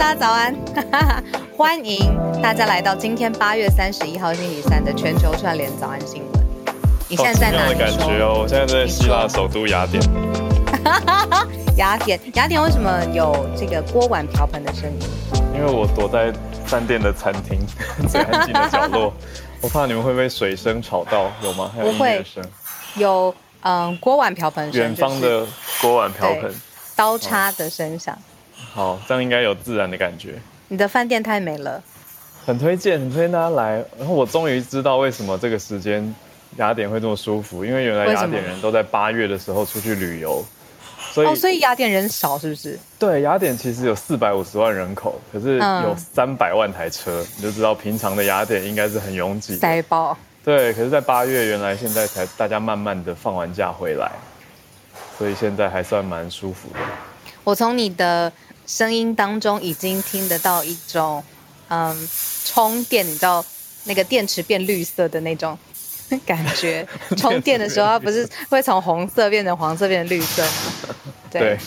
大家早安！欢迎大家来到今天八月三十一号星期三的全球串联早安新闻。你现在在哪里？的感觉哦，我现在在希腊首都雅典。雅典，雅典为什么有这个锅碗瓢盆的声音？因为我躲在饭店的餐厅 最安静的角落，我怕你们会被水声吵到，有吗？还有音乐声？有，嗯，锅碗瓢盆声，远方的锅碗瓢盆，刀叉的声响。好，这样应该有自然的感觉。你的饭店太美了，很推荐，很推荐大家来。然后我终于知道为什么这个时间雅典会这么舒服，因为原来雅典人都在八月的时候出去旅游，所以哦，所以雅典人少是不是？对，雅典其实有四百五十万人口，可是有三百万台车，嗯，你就知道平常的雅典应该是很拥挤，塞爆。对，可是，在八月原来现在才大家慢慢的放完假回来，所以现在还算蛮舒服的。我从你的。声音当中已经听得到一种，嗯，充电，你知道那个电池变绿色的那种 感觉。充电的时候，它不是会从红色变成黄色，变成绿色吗？对对，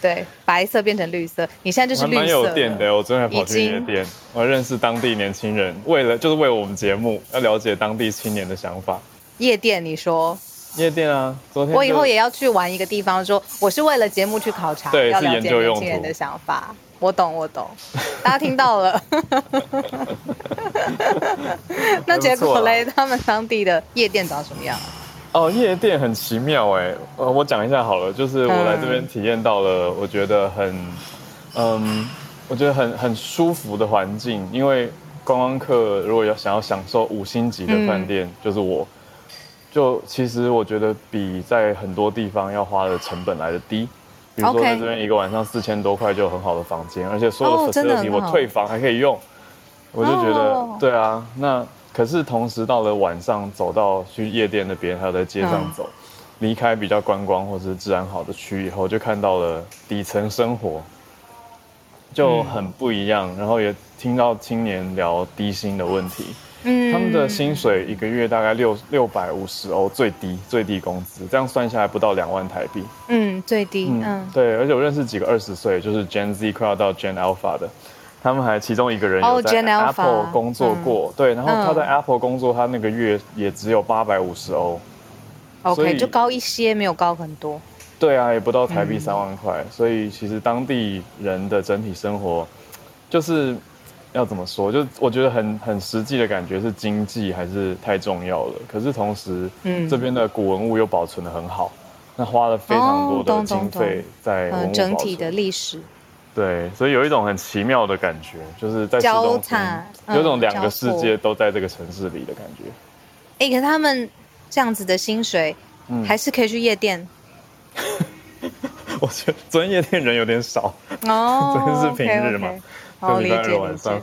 对，白色变成绿色。你现在就是绿色。蛮有电的，我昨天还跑去夜店，我认识当地年轻人，为了就是为了我们节目要了解当地青年的想法。夜店，你说？夜店啊，昨天我以后也要去玩一个地方，说我是为了节目去考察，对，要了解年轻人的想法。我懂，我懂，大家听到了。那结果嘞，他们当地的夜店长什么样？哦，夜店很奇妙哎，呃，我讲一下好了，就是我来这边体验到了，我觉得很，嗯，我觉得很很舒服的环境，因为观光客如果要想要享受五星级的饭店，嗯，就是我。就其实我觉得比在很多地方要花的成本来的低，比如说在这边一个晚上四千多块就有很好的房间，而且所有的 facility 我退房还可以用，我就觉得对啊。那可是同时到了晚上走到去夜店那边，还有在街上走，离开比较观光或者是治安好的区以后，就看到了底层生活就很不一样，然后也听到青年聊低薪的问题。嗯，他们的薪水一个月大概六六百五十欧，最低最低工资，这样算下来不到两万台币。嗯，最低。嗯，嗯对，而且我认识几个二十岁，就是 Gen Z 快要到 Gen Alpha 的，他们还其中一个人有在 Apple 工作过，哦、对，然后他在 Apple 工作，他那个月也只有八百五十欧。OK，就高一些，没有高很多。对啊，也不到台币三万块，嗯，所以其实当地人的整体生活就是。要怎么说？就我觉得很很实际的感觉是经济还是太重要了。可是同时，嗯，这边的古文物又保存的很好，那花了非常多的经费在整体的历史。对，所以有一种很奇妙的感觉，就是在交叉，有种两个世界都在这个城市里的感觉。哎、欸，可是他们这样子的薪水，还是可以去夜店。嗯、我觉得昨天夜店人有点少哦，昨天是平日嘛。Okay, okay. 好理解理解，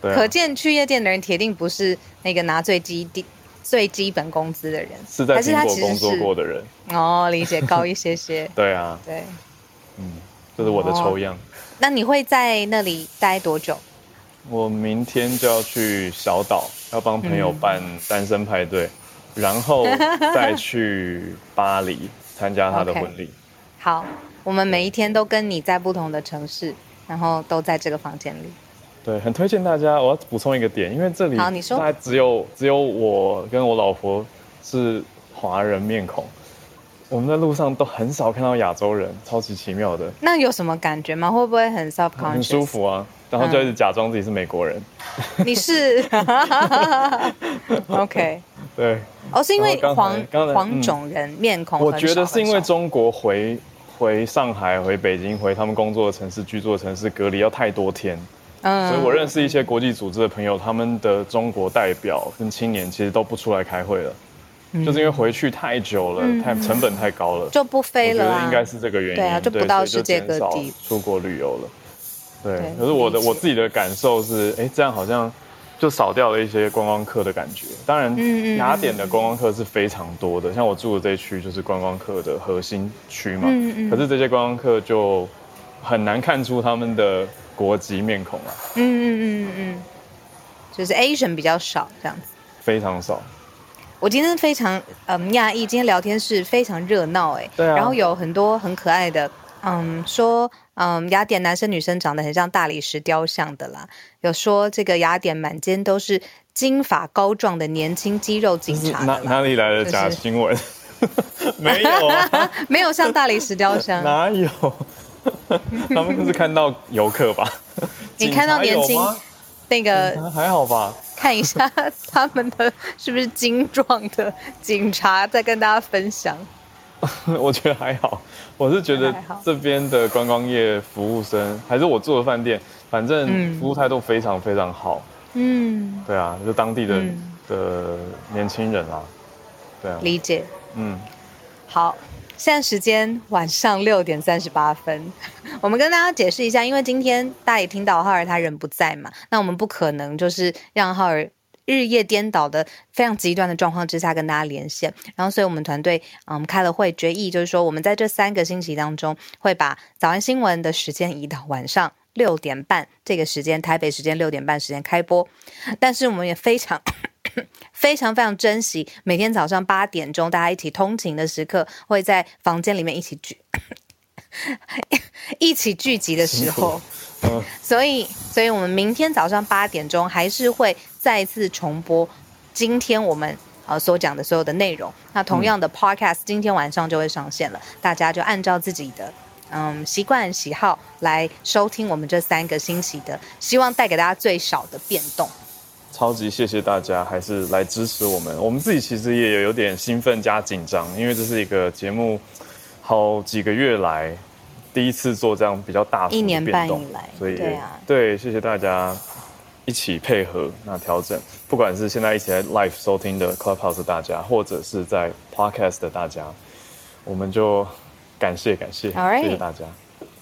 可见去夜店的人铁定不是那个拿最基底最基本工资的人，是在苹果工作过的人。哦，理解高一些些。对啊，对，嗯，这是我的抽样。那你会在那里待多久？我明天就要去小岛，要帮朋友办单身派对，然后 再去巴黎参加他的婚礼。好，我们每一天都跟你在不同的城市。然后都在这个房间里，对，很推荐大家。我要补充一个点，因为这里好，你说，大概只有只有我跟我老婆是华人面孔，我们在路上都很少看到亚洲人，超级奇妙的。那有什么感觉吗？会不会很 subconscious？很舒服啊，然后就一直假装自己是美国人。嗯、你是？OK，对。哦，是因为黄黄种人面孔。我觉得是因为中国回。回上海、回北京、回他们工作的城市、居住的城市隔离要太多天，嗯，所以我认识一些国际组织的朋友，他们的中国代表跟青年其实都不出来开会了，嗯、就是因为回去太久了，嗯、太成本太高了，就不飞了、啊。我觉得应该是这个原因，对啊，就不到世界各地。出国旅游了。对，对可是我的我自己的感受是，哎，这样好像就少掉了一些观光客的感觉。当然，雅典的观光客是非常多的，像我住的这一区就是观光客的核心区嘛。嗯嗯可是这些观光客就很难看出他们的国籍面孔啊。嗯嗯嗯嗯嗯，就是 Asian 比较少这样子。非常少。我今天非常嗯讶异，今天聊天室非常热闹哎，对啊，然后有很多很可爱的，嗯，说嗯雅典男生女生长得很像大理石雕像的啦，有说这个雅典满街都是金发高壮的年轻肌肉警察，哪哪里来的假新闻？就是、没有啊，没有像大理石雕像，哪有？他们是看到游客吧？你看到年轻那个还好吧？看一下他们的是不是精壮的警察在跟大家分享。我觉得还好，我是觉得这边的观光业服务生还是我住的饭店，反正服务态度非常非常好。嗯，对啊，就当地的、嗯、的年轻人啊，对啊，理解。嗯，好。现在时间晚上六点三十八分，我们跟大家解释一下，因为今天大家也听到浩尔他人不在嘛，那我们不可能就是让浩尔日夜颠倒的非常极端的状况之下跟大家连线，然后所以我们团队嗯开了会决议，就是说我们在这三个星期当中会把早安新闻的时间移到晚上六点半这个时间，台北时间六点半时间开播，但是我们也非常。非常非常珍惜每天早上八点钟大家一起通勤的时刻，会在房间里面一起聚，一起聚集的时候。所以，所以我们明天早上八点钟还是会再次重播今天我们呃所讲的所有的内容。那同样的 Podcast 今天晚上就会上线了，大家就按照自己的嗯习惯喜好来收听我们这三个星期的，希望带给大家最少的变动。超级谢谢大家，还是来支持我们。我们自己其实也有有点兴奋加紧张，因为这是一个节目，好几个月来第一次做这样比较大幅的变动，一年半以来，所以对啊，对，谢谢大家一起配合那调整。不管是现在一起来 live 收听的 Clubhouse 大家，或者是在 Podcast 的大家，我们就感谢感谢，right. 谢谢大家。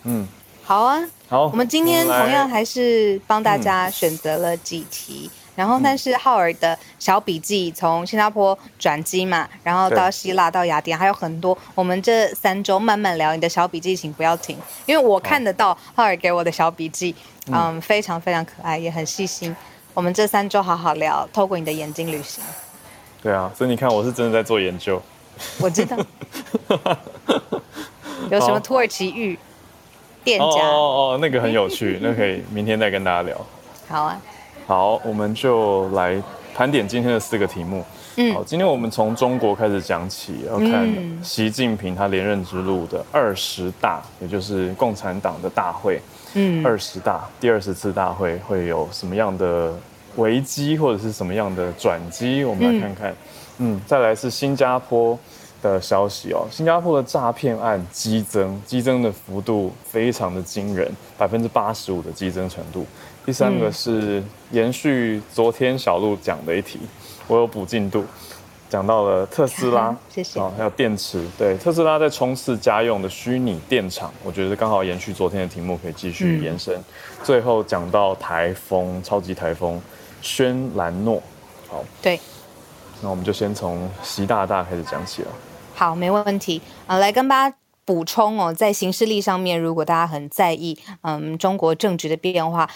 嗯，好啊，好，我们今天同样还是帮大家选择了几题。嗯然后，但是浩尔的小笔记从新加坡转机嘛，然后到希腊到雅典，还有很多。我们这三周慢慢聊，你的小笔记请不要停，因为我看得到浩尔给我的小笔记，嗯，嗯，非常非常可爱，也很细心。我们这三周好好聊，透过你的眼睛旅行。对啊，所以你看，我是真的在做研究。我知道。有什么土耳其浴店家？哦哦哦，那个很有趣，那、可以明天再跟大家聊。好啊。好，我们就来盘点今天的四个题目。嗯，好，今天我们从中国开始讲起，要看习近平他连任之路的二十大，也就是共产党的大会。嗯，二十大第二十次大会会有什么样的危机，或者是什么样的转机？我们来看看。嗯，再来是新加坡的消息哦，新加坡的诈骗案激增，激增的幅度非常的惊人，百分之八十五的激增程度。第三个是延续昨天小鹿讲的一题，我有补进度，讲到了特斯拉，谢谢。哦，还有电池，对，特斯拉在冲刺家用的虚拟电厂，我觉得刚好延续昨天的题目，可以继续延伸。最后讲到台风，超级台风轩岚诺，好，对，那我们就先从习大大开始讲起了。好，没问题。啊，来跟大家补充哦，在行事历上面，如果大家很在意，嗯，中国政局的变化。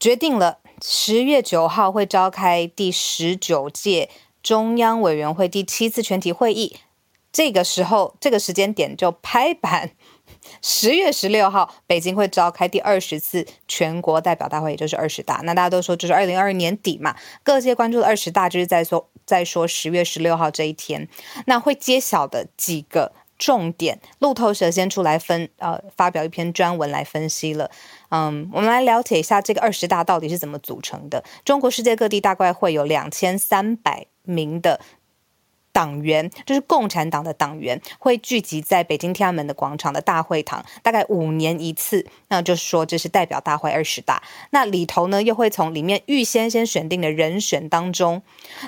决定了十月九号会召开第十九届中央委员会第七次全体会议，这个时候这个时间点就拍板。十月十六号北京会召开第二十次全国代表大会，也就是二十大。那大家都说就是二零二二年底嘛，各界关注的二十大就是在说在说十月十六号这一天，那会揭晓的几个重点，路透社先出来分呃发表一篇专文来分析了。嗯，我们来了解一下这个二十大到底是怎么组成的。中国世界各地大概会有两千三百名的党员，就是共产党的党员，会聚集在北京天安门的广场的大会堂，大概五年一次。那就是说，这是代表大会二十大。那里头呢，又会从里面预先先选定的人选当中，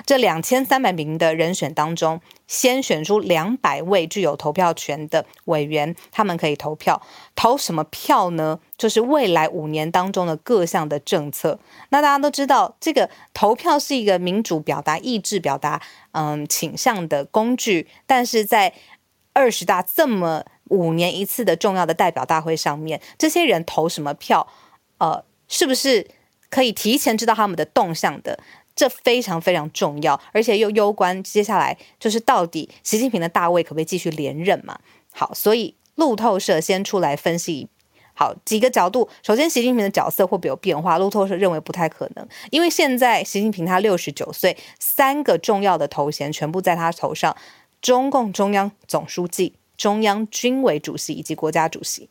这两千三百名的人选当中，先选出两百位具有投票权的委员，他们可以投票。投什么票呢？就是未来五年当中的各项的政策。那大家都知道，这个投票是一个民主表达意志、表达嗯倾向的工具。但是在二十大这么五年一次的重要的代表大会上面，这些人投什么票，呃，是不是可以提前知道他们的动向的？这非常非常重要，而且又攸关接下来就是到底习近平的大位可不可以继续连任嘛？好，所以路透社先出来分析，好几个角度。首先，习近平的角色会不会有变化？路透社认为不太可能，因为现在习近平他六十九岁，三个重要的头衔全部在他头上：中共中央总书记、中央军委主席以及国家主席。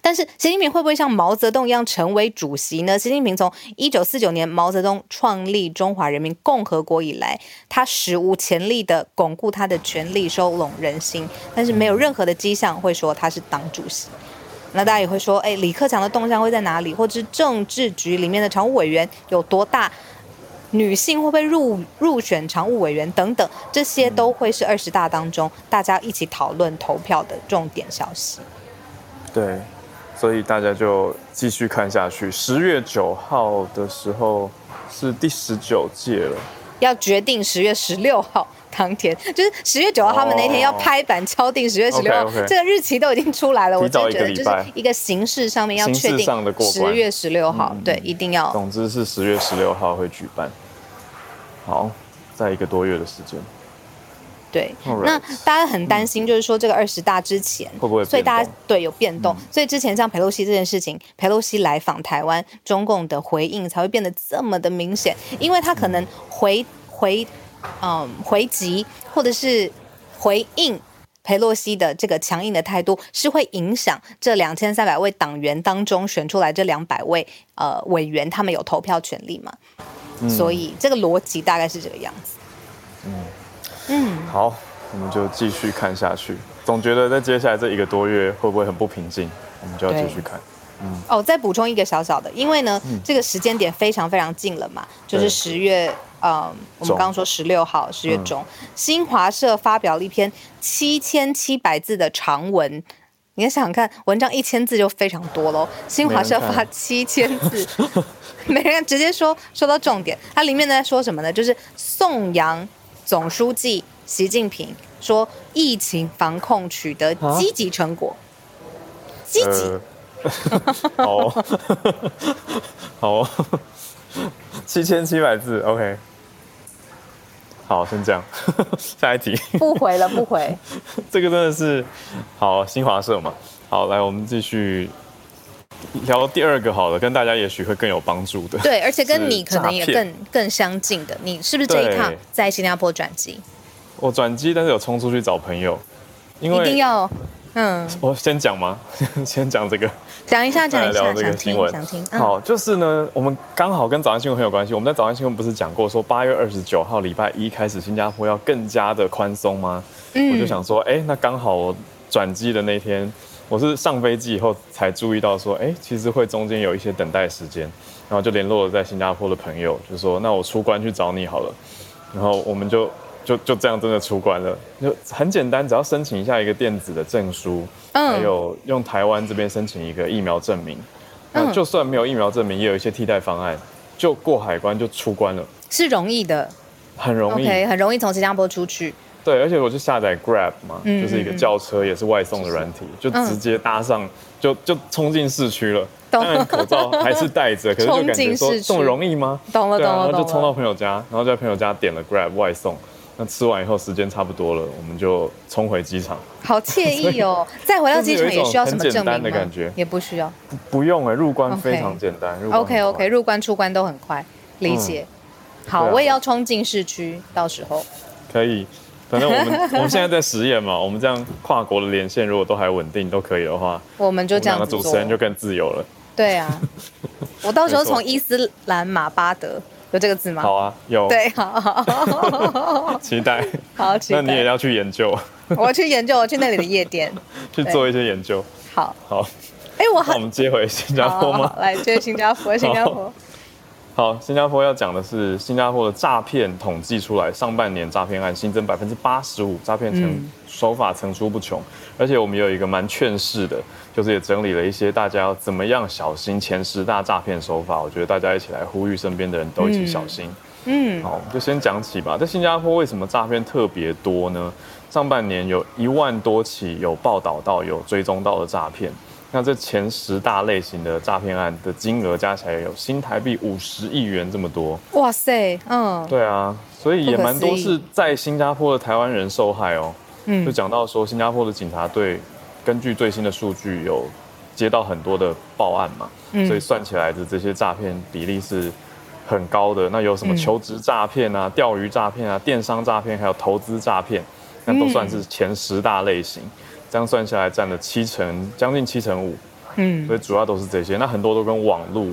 但是习近平会不会像毛泽东一样成为主席呢？习近平从一九四九年毛泽东创立中华人民共和国以来，他史无前例的巩固他的权力，收拢人心，但是没有任何的迹象会说他是党主席。那大家也会说，哎，李克强的动向会在哪里？或者是政治局里面的常务委员有多大？女性会不会入入选常务委员等等，这些都会是二十大当中大家一起讨论投票的重点消息。对，所以大家就继续看下去。十月九号的时候是第十九届了，要决定十月十六号当天，就是十月九号他们那天要拍板敲定十月十六号，这个日期都已经出来了。我就觉得就是一个形式上面要确定十月十六号，对，一定要。总之是十月十六号会举办。好，在一个多月的时间。对.那大家很担心，就是说这个二十大之前会不会，所以大家对有变动，嗯、所以之前像佩洛西这件事情，佩洛西来访台湾，中共的回应才会变得这么的明显，因为他可能回回嗯回击或者是回应佩洛西的这个强硬的态度，是会影响这两千三百位党员当中选出来这两百位呃委员，他们有投票权利嘛？嗯、所以这个逻辑大概是这个样子。嗯。嗯，好，我们就继续看下去。总觉得在接下来这一个多月会不会很不平静？我们就要继续看。嗯，哦，再补充一个小小的，因为呢，嗯、这个时间点非常非常近了嘛，就是十月，呃，我们刚刚说十六号，十月中，嗯、新华社发表了一篇七千七百字的长文。你要想想看，文章一千字就非常多喽。新华社发七千字，没人，没人直接说说到重点。它里面在说什么呢？就是颂扬。总书记习近平说：“疫情防控取得积极成果，积极。呃” 好，好，七千七百字，OK。好，先这样，下一题。不回了，不回。这个真的是好，新华社嘛。好，来，我们继续。聊第二个好了，跟大家也许会更有帮助的。对，而且跟你可能也更更相近的。你是不是这一趟在新加坡转机？我转机，但是有冲出去找朋友，因为一定要嗯。我先讲吗？先讲这个，讲一下，讲一下，聊这个新闻。想听。好，就是呢，我们刚好跟早安新闻很有关系。我们在早安新闻不是讲过说，八月二十九号礼拜一开始，新加坡要更加的宽松吗？嗯。我就想说，哎，那刚好我转机的那天。我是上飞机以后才注意到说，哎，其实会中间有一些等待时间，然后就联络了在新加坡的朋友，就说那我出关去找你好了，然后我们就就就这样真的出关了，就很简单，只要申请一下一个电子的证书，还有用台湾这边申请一个疫苗证明，那就算没有疫苗证明，也有一些替代方案，就过海关就出关了，是容易的，很容易，okay, 很容易从新加坡出去。对，而且我就下载 Grab 嘛，嗯、就是一个叫车也是外送的软体，嗯、就直接搭上，就就冲进市区了。当然口罩还是戴着，可是就感觉说这么容易吗？懂了，懂了，然后就冲到朋友家，然后在朋友家点了 Grab 外送。那吃完以后时间差不多了，我们就冲回机场。好惬意哦！再回到机场也需要什么证明吗？简单的感觉也不需要，不，不用哎、欸，入关非常简单。OK OK，入关出关都很快，理解。嗯、好，啊、我也要冲进市区，到时候可以。反正我们 我们现在在实验嘛，我们这样跨国的连线如果都还稳定都可以的话，我们就这样子主持人就更自由了。对啊，我到时候从伊斯兰马巴德有这个字吗？好啊，有。对，好，好 期待。好，期待。那你也要去研究？我去研究，我去那里的夜店去做一些研究。好，好。哎，我好，我们接回新加坡吗？来接新加坡，新加坡。好，新加坡要讲的是新加坡的诈骗统计出来，上半年诈骗案新增百分之八十五，诈骗成手法层出不穷，而且我们有一个蛮劝世的，就是也整理了一些大家要怎么样小心前十大诈骗手法，我觉得大家一起来呼吁身边的人都一起小心。嗯，好，就先讲起吧。在新加坡为什么诈骗特别多呢？上半年有一万多起有报道到有追踪到的诈骗。那这前十大类型的诈骗案的金额加起来有新台币五十亿元这么多，哇塞，嗯，对啊，所以也蛮多是在新加坡的台湾人受害哦。嗯，就讲到说新加坡的警察队根据最新的数据有接到很多的报案嘛，所以算起来的这些诈骗比例是很高的。那有什么求职诈骗啊、钓鱼诈骗啊、电商诈骗，还有投资诈骗，那都算是前十大类型。这样算下来占了七成，将近七成五，嗯，所以主要都是这些。那很多都跟网络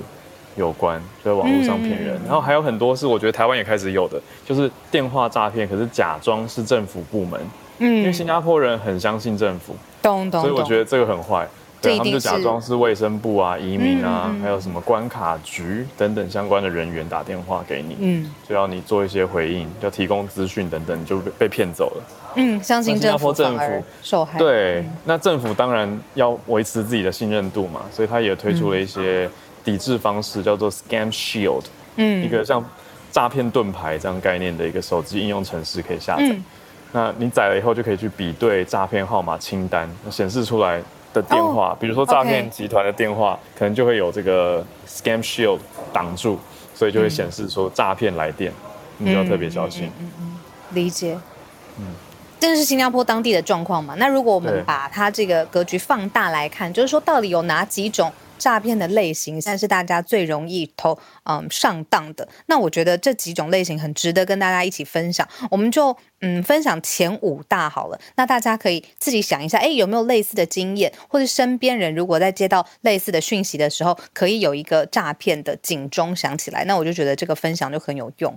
有关，就在网络上骗人。然后还有很多是我觉得台湾也开始有的，就是电话诈骗，可是假装是政府部门，嗯，因为新加坡人很相信政府，懂懂，所以我觉得这个很坏。对，他们就假装是卫生部啊、移民啊，嗯嗯、还有什么关卡局等等相关的人员打电话给你，嗯，就要你做一些回应，要提供资讯等等，就被被骗走了。嗯，相信政府政府受害。对，嗯、那政府当然要维持自己的信任度嘛，所以他也推出了一些抵制方式，叫做 Scam Shield，嗯，一个像诈骗盾牌这样概念的一个手机应用程式可以下载。嗯、那你载了以后就可以去比对诈骗号码清单，显示出来。的电话，oh, 比如说诈骗集团的电话.可能就会有这个 scam shield 挡住，所以就会显示说诈骗来电，嗯、你就要特别小心。嗯嗯，嗯，理解。嗯，这是新加坡当地的状况嘛？那如果我们把它这个格局放大来看，就是说到底有哪几种？诈骗的类型，现在是大家最容易投嗯上当的。那我觉得这几种类型很值得跟大家一起分享。我们就嗯分享前五大好了。那大家可以自己想一下，哎，有没有类似的经验，或者身边人如果在接到类似的讯息的时候，可以有一个诈骗的警钟响起来。那我就觉得这个分享就很有用。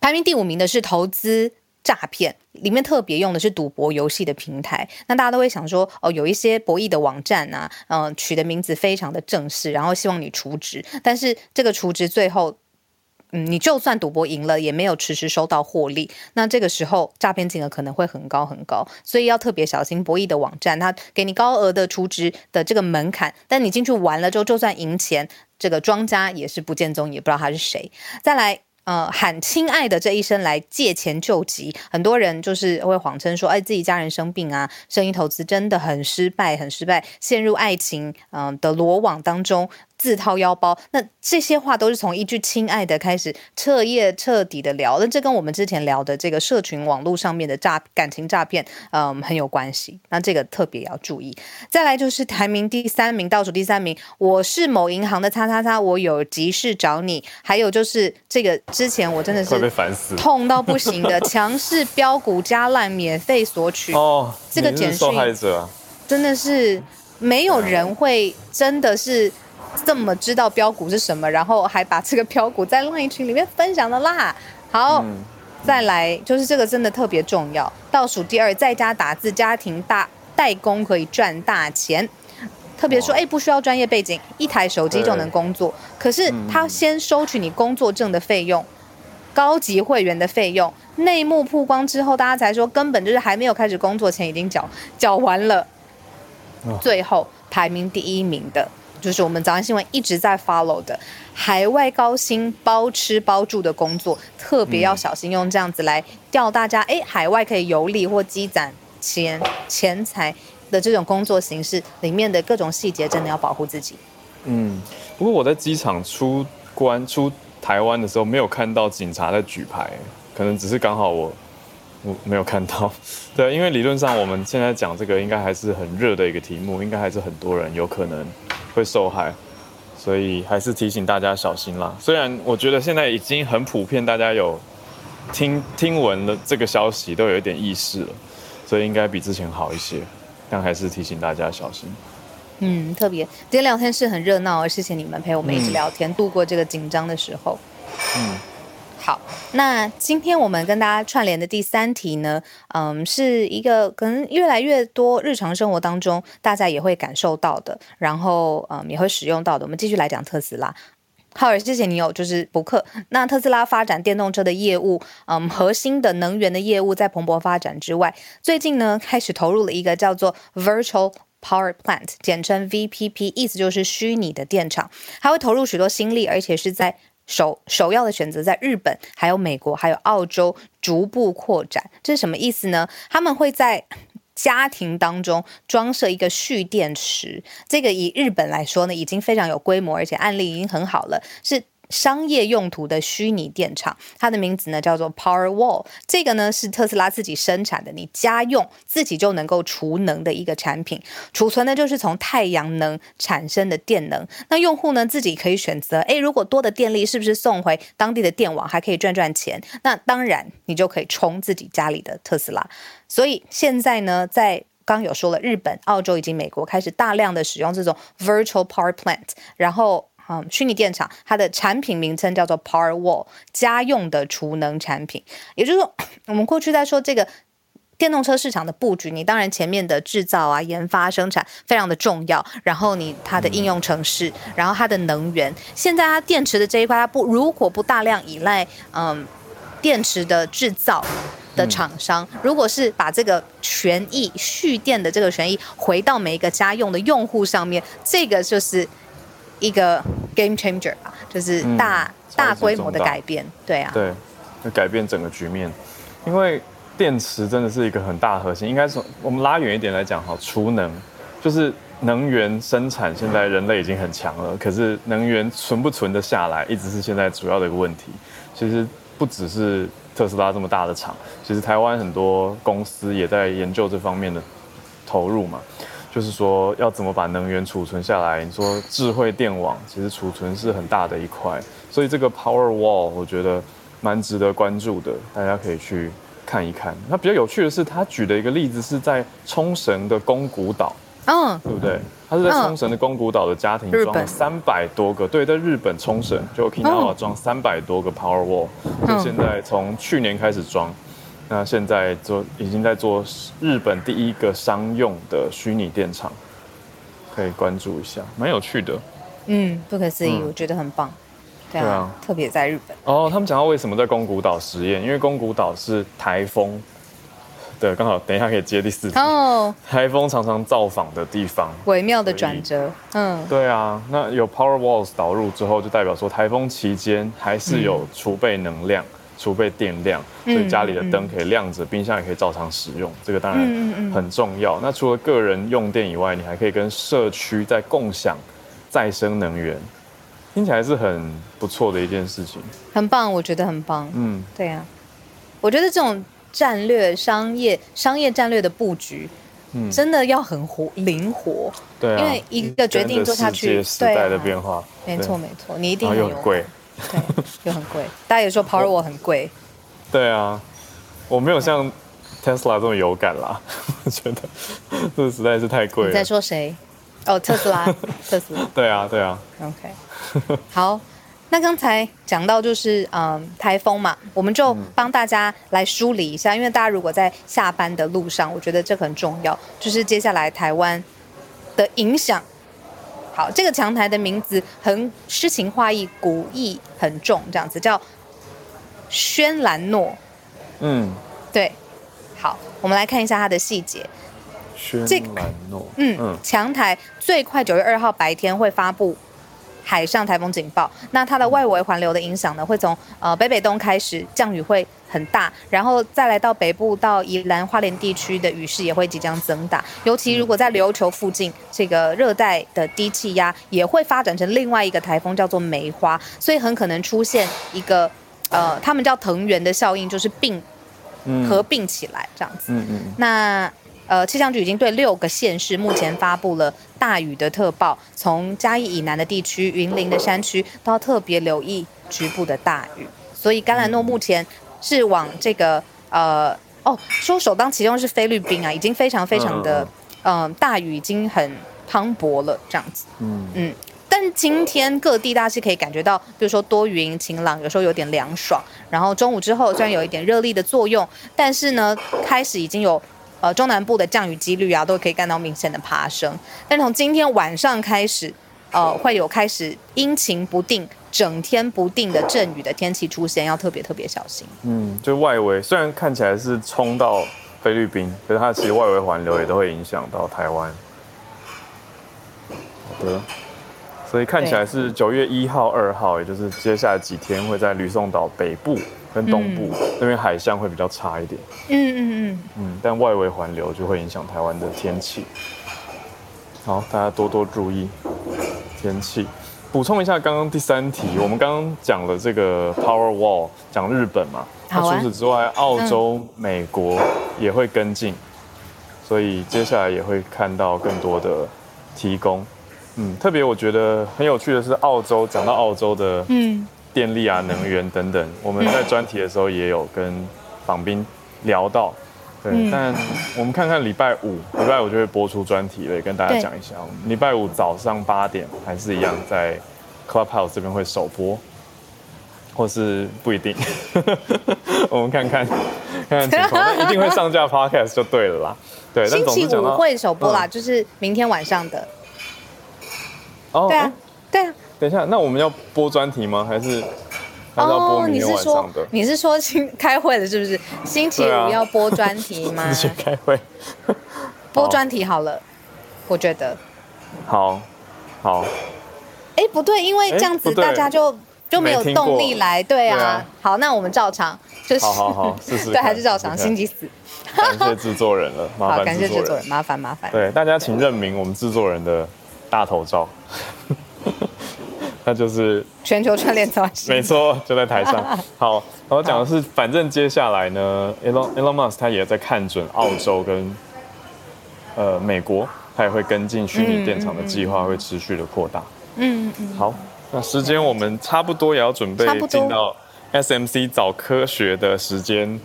排名第五名的是投资。诈骗里面特别用的是赌博游戏的平台，那大家都会想说，哦，有一些博弈的网站啊，嗯、取的名字非常的正式，然后希望你储值，但是这个储值最后，嗯，你就算赌博赢了，也没有迟迟收到获利，那这个时候诈骗金额可能会很高很高，所以要特别小心博弈的网站，它给你高额的储值的这个门槛，但你进去玩了之后，就算赢钱，这个庄家也是不见踪，也不知道他是谁。再来。呃，喊亲爱的这一声来借钱救急，很多人就是会谎称说，哎，自己家人生病啊，生意投资真的很失败，很失败，陷入爱情嗯、呃、的罗网当中。自掏腰包，那这些话都是从一句“亲爱的”开始彻夜彻底的聊，那这跟我们之前聊的这个社群网络上面的诈感情诈骗，嗯，很有关系。那这个特别要注意。再来就是排名第三名，倒数第三名，我是某银行的叉叉叉，我有急事找你。还有就是这个之前我真的是会被烦死，痛到不行的强势标股加烂免费索取哦，这个简讯真的是没有人会真的是。这么知道标股是什么，然后还把这个标股在 LINE 群里面分享的啦。好，嗯、再来就是这个真的特别重要。倒数第二，在家打字，家庭大代工可以赚大钱。特别说，哎，不需要专业背景，一台手机就能工作。可是他先收取你工作证的费用、高级会员的费用、内幕曝光之后，大家才说根本就是还没有开始工作，前已经缴缴完了。最后排名第一名的。就是我们早安新闻一直在 follow 的海外高薪包吃包住的工作，特别要小心用这样子来钓大家。哎，海外可以游历或积攒钱钱财的这种工作形式里面的各种细节，真的要保护自己。嗯，不过我在机场出关出台湾的时候，没有看到警察在举牌，可能只是刚好我。我没有看到，对，因为理论上我们现在讲这个应该还是很热的一个题目，应该还是很多人有可能会受害，所以还是提醒大家小心啦。虽然我觉得现在已经很普遍，大家有听听闻了这个消息都有一点意识了，所以应该比之前好一些，但还是提醒大家小心。嗯，特别今天聊天室很热闹，谢谢你们陪我们一起聊天，嗯、度过这个紧张的时候。嗯。好，那今天我们跟大家串联的第三题呢，嗯，是一个可能越来越多日常生活当中大家也会感受到的，然后嗯也会使用到的。我们继续来讲特斯拉。浩尔，谢谢你有就是补课。那特斯拉发展电动车的业务，嗯，核心的能源的业务在蓬勃发展之外，最近呢开始投入了一个叫做 Virtual Power Plant，简称 VPP，意思就是虚拟的电厂，还会投入许多心力，而且是在首首要的选择在日本、还有美国、还有澳洲逐步扩展。这是什么意思呢？他们会在家庭当中装设一个蓄电池，这个以日本来说呢，已经非常有规模，而且案例已经很好了，是。商业用途的虚拟电厂，它的名字呢叫做 Powerwall。这个呢是特斯拉自己生产的，你家用自己就能够储能的一个产品。储存的就是从太阳能产生的电能。那用户呢自己可以选择，诶，如果多的电力是不是送回当地的电网，还可以赚赚钱？那当然，你就可以充自己家里的特斯拉。所以现在呢，在刚有说了，日本、澳洲以及美国开始大量的使用这种 Virtual Power Plant，然后。嗯，虚拟电厂它的产品名称叫做 Powerwall，家用的储能产品。也就是说，我们过去在说这个电动车市场的布局，你当然前面的制造啊、研发、生产非常的重要，然后你它的应用城市，然后它的能源。现在它电池的这一块，它不如果不大量依赖嗯电池的制造的厂商，如果是把这个权益蓄电的这个权益回到每一个家用的用户上面，这个就是。一个 game changer 吧，就是大、嗯、大规模的改变，对啊，对，就改变整个局面。因为电池真的是一个很大核心，应该说我们拉远一点来讲，哈，储能就是能源生产，现在人类已经很强了，可是能源存不存得下来，一直是现在主要的一个问题。其实不只是特斯拉这么大的厂，其实台湾很多公司也在研究这方面的投入嘛。就是说，要怎么把能源储存下来？你说智慧电网，其实储存是很大的一块，所以这个 Powerwall 我觉得蛮值得关注的，大家可以去看一看。那比较有趣的是，他举的一个例子是在冲绳的宫古岛，嗯，对不对？他是在冲绳的宫古岛的家庭装了三百多个，对，在日本冲绳就 Okinawa 装三百多个 Powerwall，就现在从去年开始装。那现在做已经在做日本第一个商用的虚拟电厂，可以关注一下，蛮有趣的。嗯，不可思议，嗯、我觉得很棒。对啊，特别在日本。哦，他们讲到为什么在宫古岛实验，因为宫古岛是台风，对，刚好等一下可以接第四题。哦，台风常常造访的地方，微妙的转折。嗯，对啊，那有 Power Walls 导入之后，就代表说台风期间还是有储备能量。嗯储备电量，所以家里的灯可以亮着，冰箱也可以照常使用，这个当然很重要。那除了个人用电以外，你还可以跟社区在共享再生能源，听起来是很不错的一件事情。很棒，我觉得很棒。嗯，对呀、啊，我觉得这种战略商业商业战略的布局，嗯，真的要很活灵活。对、啊，因为一个决定做下去，时代的变化，没错没错，你一定有贵。对，又很贵。大家也说 Powerwall 很贵。对啊，我没有像 Tesla 这么有感啦。我觉得这实在是太贵了。你在说谁？哦，特斯拉，特斯拉。对啊，对啊。OK。好，那刚才讲到就是嗯台风嘛，我们就帮大家来梳理一下，因为大家如果在下班的路上，我觉得这很重要，就是接下来台湾的影响。好，这个强台的名字很诗情画意，古意很重，这样子叫轩兰诺。嗯，对。好，我们来看一下它的细节。轩兰诺。嗯嗯，强台最快九月二号白天会发布。海上台风警报，那它的外围环流的影响呢，会从呃北北东开始，降雨会很大，然后再来到北部到宜兰花莲地区的雨势也会即将增大，尤其如果在琉球附近，这个热带的低气压也会发展成另外一个台风，叫做梅花，所以很可能出现一个呃，他们叫藤原的效应，就是并合并起来这样子。嗯嗯。那。呃，气象局已经对六个县市目前发布了大雨的特报，从嘉义以南的地区、云林的山区都要特别留意局部的大雨。所以，甘兰诺目前是往这个呃哦，说首当其冲是菲律宾啊，已经非常非常的嗯、呃、大雨已经很磅礴了这样子。嗯嗯，但今天各地大家是可以感觉到，比如说多云晴朗，有时候有点凉爽，然后中午之后虽然有一点热力的作用，但是呢，开始已经有。呃，中南部的降雨几率啊，都可以看到明显的爬升。但从今天晚上开始，呃，会有开始阴晴不定、整天不定的阵雨的天气出现，要特别特别小心。嗯，就外围虽然看起来是冲到菲律宾，可是它其实外围环流也都会影响到台湾。好的，所以看起来是九月一号、二号，也就是接下来几天会在吕宋岛北部跟东部、嗯、那边海象会比较差一点。嗯嗯嗯嗯，但外围环流就会影响台湾的天气。好，大家多多注意天气。补充一下，刚刚第三题，我们刚刚讲了这个 Power Wall，讲日本嘛。那除此之外，澳洲、嗯、美国也会跟进，所以接下来也会看到更多的提供。嗯，特别我觉得很有趣的是，澳洲讲到澳洲的嗯电力啊、能源等等，我们在专题的时候也有跟访宾聊到。对，嗯、但我们看看礼拜五，礼拜五就会播出专题了，也跟大家讲一下。礼拜五早上八点还是一样在 Clubhouse 这边会首播，或是不一定，我们看看看看情况，一定会上架 Podcast 就对了啦。对，星期五会首播啦，嗯、就是明天晚上的。哦，对啊，对啊。等一下，那我们要播专题吗？还是？哦，你是说你是说星开会的，是不是？星期五要播专题吗？直接开会，播专题好了，我觉得。好，好。哎，不对，因为这样子大家就就没有动力来，对啊。好，那我们照常，就是好好好，试试。对，还是照常，星期四。感谢制作人了，麻烦感谢制作人，麻烦麻烦。对，大家请认明我们制作人的大头照。那就是全球串联早没错，就在台上。好，我讲的是，反正接下来呢，Elon Elon Musk 他也在看准澳洲跟呃美国，他也会跟进虚拟电厂的计划，会持续的扩大。嗯嗯。好，那时间我们差不多也要准备进到 SMC 早科学的时间，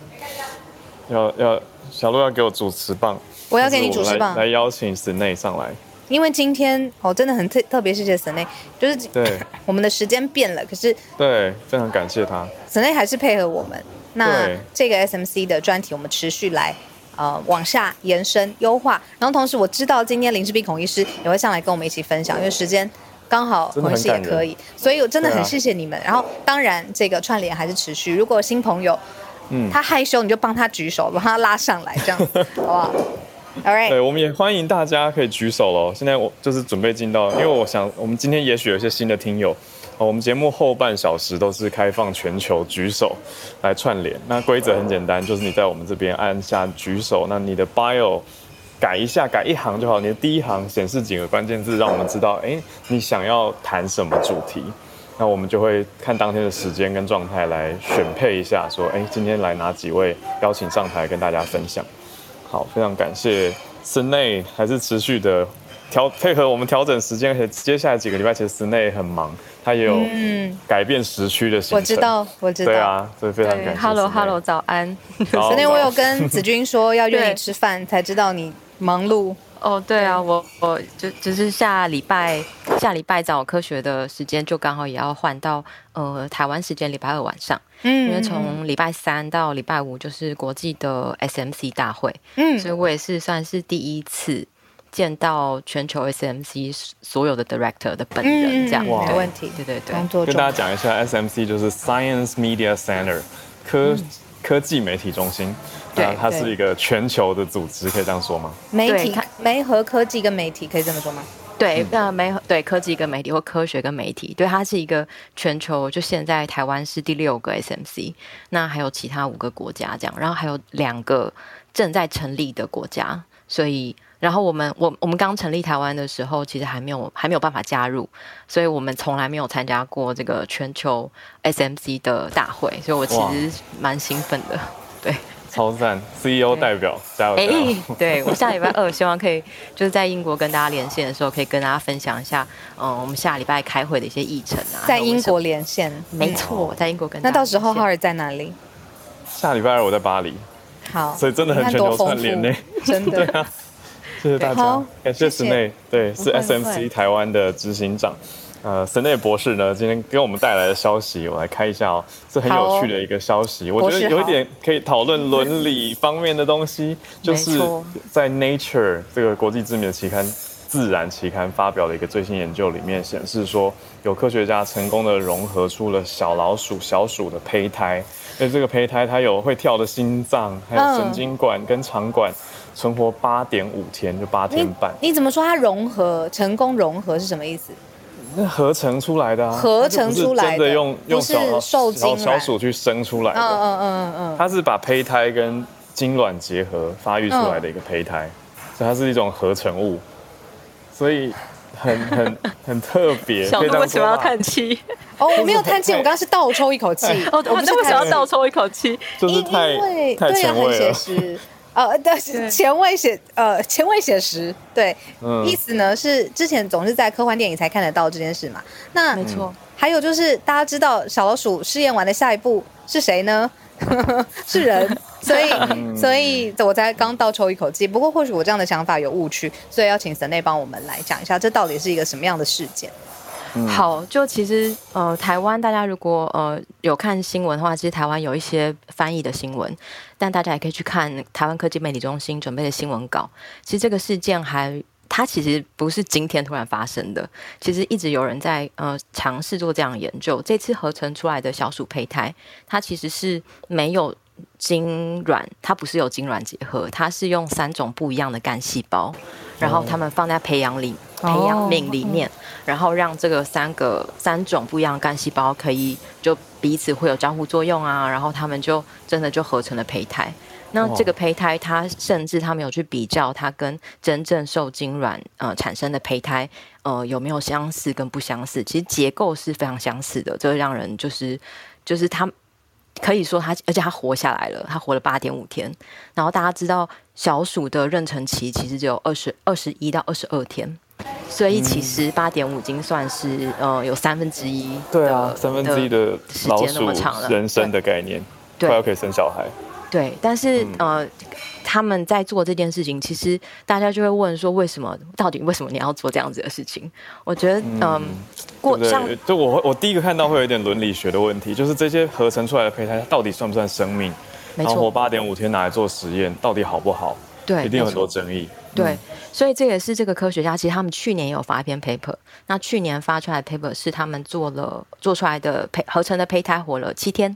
要要小鹿要给我主持棒，我要给你主持棒，来邀请 Snei 上来。因为今天哦，真的很特特别，谢谢 Snei，就是对 我们的时间变了，可是对，非常感谢他，Snei 还是配合我们。那这个 SMC 的专题，我们持续来呃往下延伸优化。然后同时我知道今天林氏璧孔医师也会上来跟我们一起分享，因为时间刚好孔医师也可以，所以我真的很谢谢你们。啊、然后当然这个串联还是持续，如果新朋友嗯他害羞，你就帮他举手，把他拉上来，这样子 好不好？对，我们也欢迎大家可以举手喽。现在我就是准备进到，因为我想我们今天也许有一些新的听友，我们节目后半小时都是开放全球举手来串联。那规则很简单，就是你在我们这边按下举手，那你的 bio 改一下，改一行就好。你的第一行显示几个关键字，让我们知道，哎，你想要谈什么主题。那我们就会看当天的时间跟状态来选配一下，说，哎，今天来哪几位邀请上台跟大家分享。好，非常感谢 Snei 还是持续的调配合我们调整时间，而且接下来几个礼拜其实 Snei 很忙，他也有改变时区的行程。我知道，我知道。对啊，所以非常感谢。Hello，Hello，早安。Snei 我有跟子君说要 约你吃饭，才知道你忙碌。哦，对啊，我我就只是下礼拜下礼拜早科学的时间就刚好也要换到呃台湾时间礼拜二晚上，嗯，因为从礼拜三到礼拜五就是国际的 SMC 大会，嗯，所以我也是算是第一次见到全球 SMC 所有的 director 的本人，这样，没问题，对对对，跟大家讲一下 SMC 就是 Science Media Center 科、嗯、科技媒体中心。对，它是一个全球的组织，可以这样说吗？媒体、媒和科技跟媒体可以这么说吗？对，那媒对科技跟媒体或科学跟媒体，对，它是一个全球。就现在台湾是第六个 SMC，那还有其他五个国家这样，然后还有两个正在成立的国家。所以，然后我们我我们刚成立台湾的时候，其实还没有还没有办法加入，所以我们从来没有参加过这个全球 SMC 的大会，所以我其实蛮兴奋的，对。超赞，CEO 代表加油！哎，对，我下礼拜二希望可以就是在英国跟大家连线的时候，可以跟大家分享一下，嗯，我们下礼拜开会的一些议程啊。在英国连线，没错，在英国跟。那到时候浩尔在哪里？下礼拜二我在巴黎。好，所以真的很全球串联呢，真的。对啊，谢谢大家，感谢 Snei，对，是 SMC 台湾的执行长。呃，Snei 博士呢，今天给我们带来的消息，我来看一下哦，是很有趣的一个消息。我觉得有一点可以讨论伦理方面的东西，就是在 Nature 这个国际知名的期刊《自然》期刊发表的一个最新研究里面显示说，有科学家成功的融合出了小老鼠、小鼠的胚胎，而这个胚胎它有会跳的心脏，还有神经管跟肠管，存活八点五天，就八天半。你，你怎么说它融合成功融合是什么意思？那合成出来的啊，合成出来的，真的用用小受精小鼠去生出来的。嗯嗯嗯嗯，它是把胚胎跟精卵结合发育出来的一个胚胎，嗯、所以它是一种合成物，所以很很 很特别。小鹿为什么要叹气？哦，我没有叹气，我刚刚是倒抽一口气。哦，我那为什么要倒抽一口气？就是太因为太前卫了。呃，但是前卫写呃前卫写实，对，嗯、意思呢是之前总是在科幻电影才看得到这件事嘛。那没错，还有就是大家知道小老鼠试验完的下一步是谁呢？是人，所以所以我才刚倒抽一口气。不过或许我这样的想法有误区，所以要请神内帮我们来讲一下，这到底是一个什么样的事件？嗯、好，就其实呃，台湾大家如果呃有看新闻的话，其实台湾有一些翻译的新闻，但大家也可以去看台湾科技媒体中心准备的新闻稿。其实这个事件还，它其实不是今天突然发生的，其实一直有人在呃尝试做这样研究。这次合成出来的小鼠胚胎，它其实是没有。精卵，它不是有精卵结合，它是用三种不一样的干细胞，然后它们放在培养里、培养皿里面，然后让这个三个三种不一样的干细胞可以就彼此会有交互作用啊，然后他们就真的就合成了胚胎。那这个胚胎，它甚至他们有去比较它跟真正受精卵呃产生的胚胎呃有没有相似跟不相似，其实结构是非常相似的，这让人就是就是他。可以说它，而且它活下来了，它活了八点五天。然后大家知道，小鼠的妊娠期其实只有二十二十一到二十二天，所以其实八点五已经算是呃有三分之一。对啊，三分之一的老鼠人生的概念，快要可以生小孩。对，但是、嗯、呃，他们在做这件事情，其实大家就会问说，为什么？到底为什么你要做这样子的事情？我觉得，嗯，呃、过对，对，就我我第一个看到会有一点伦理学的问题，就是这些合成出来的胚胎，它到底算不算生命？没错，然后活八点五天拿来做实验，到底好不好？对，一定有很多争议。对，嗯、所以这也是这个科学家，其实他们去年也有发一篇 paper，那去年发出来的 paper 是他们做了做出来的胚合成的胚胎活了七天。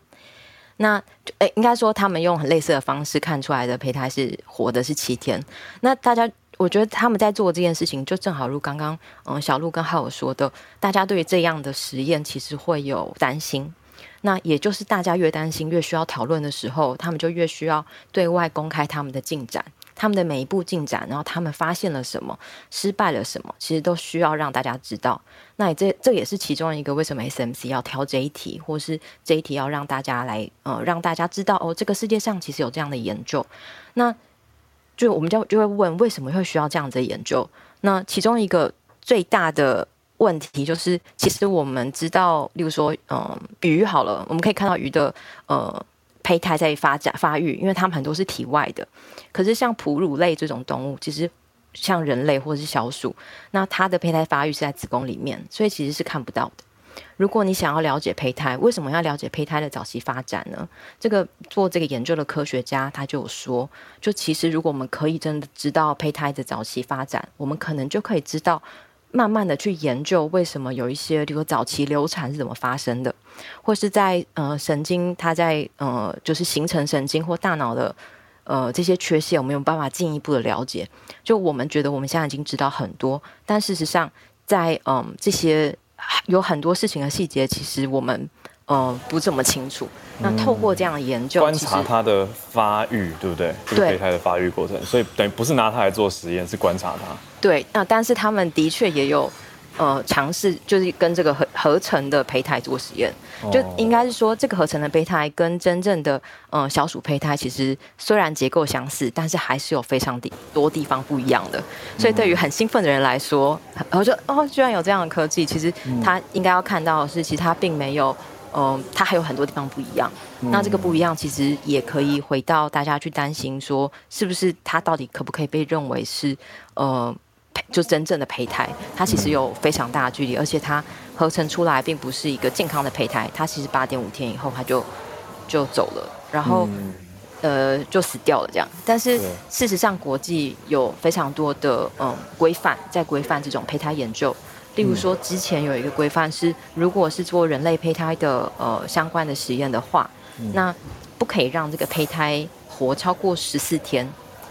那诶，应该说他们用很类似的方式看出来的胚胎是活的是七天。那大家，我觉得他们在做这件事情，就正好如刚刚嗯小鹿跟浩尔说的，大家对于这样的实验其实会有担心。那也就是大家越担心，越需要讨论的时候，他们就越需要对外公开他们的进展。他们的每一步进展，然后他们发现了什么，失败了什么，其实都需要让大家知道。那这这也是其中一个为什么 SMC 要挑这一题，或是这一题要让大家来呃让大家知道哦，这个世界上其实有这样的研究。那就我们就就会问，为什么会需要这样子的研究？那其中一个最大的问题就是，其实我们知道，例如说，嗯、呃，鱼好了，我们可以看到鱼的呃。胚胎在发展发育，因为它们很多是体外的。可是像哺乳类这种动物，其实像人类或者是小鼠，那它的胚胎发育是在子宫里面，所以其实是看不到的。如果你想要了解胚胎，为什么要了解胚胎的早期发展呢？这个做这个研究的科学家他就有说，就其实如果我们可以真的知道胚胎的早期发展，我们可能就可以知道。慢慢的去研究为什么有一些，比如早期流产是怎么发生的，或是在呃神经它在呃就是形成神经或大脑的呃这些缺陷，我们有办法进一步的了解。就我们觉得我们现在已经知道很多，但事实上在嗯、这些有很多事情的细节，其实我们。呃，不这么清楚。那透过这样的研究，观察它的发育，对不对？对胚胎的发育过程，所以等于不是拿它来做实验，是观察它。对，那但是他们的确也有。呃，尝试就是跟这个合合成的胚胎做实验，就应该是说，这个合成的胚胎跟真正的呃小鼠胚胎，其实虽然结构相似，但是还是有非常多地方不一样的。所以对于很兴奋的人来说，然后就哦，居然有这样的科技，其实他应该要看到的是，其实它并没有，嗯、呃，它还有很多地方不一样。那这个不一样，其实也可以回到大家去担心说，是不是它到底可不可以被认为是呃。就真正的胚胎，它其实有非常大的距离，而且它合成出来并不是一个健康的胚胎，它其实八点五天以后它就就走了，然后、嗯、呃就死掉了这样。但是事实上，国际有非常多的嗯规范在规范这种胚胎研究，例如说，之前有一个规范是，如果是做人类胚胎的呃相关的实验的话，嗯、那不可以让这个胚胎活超过十四天，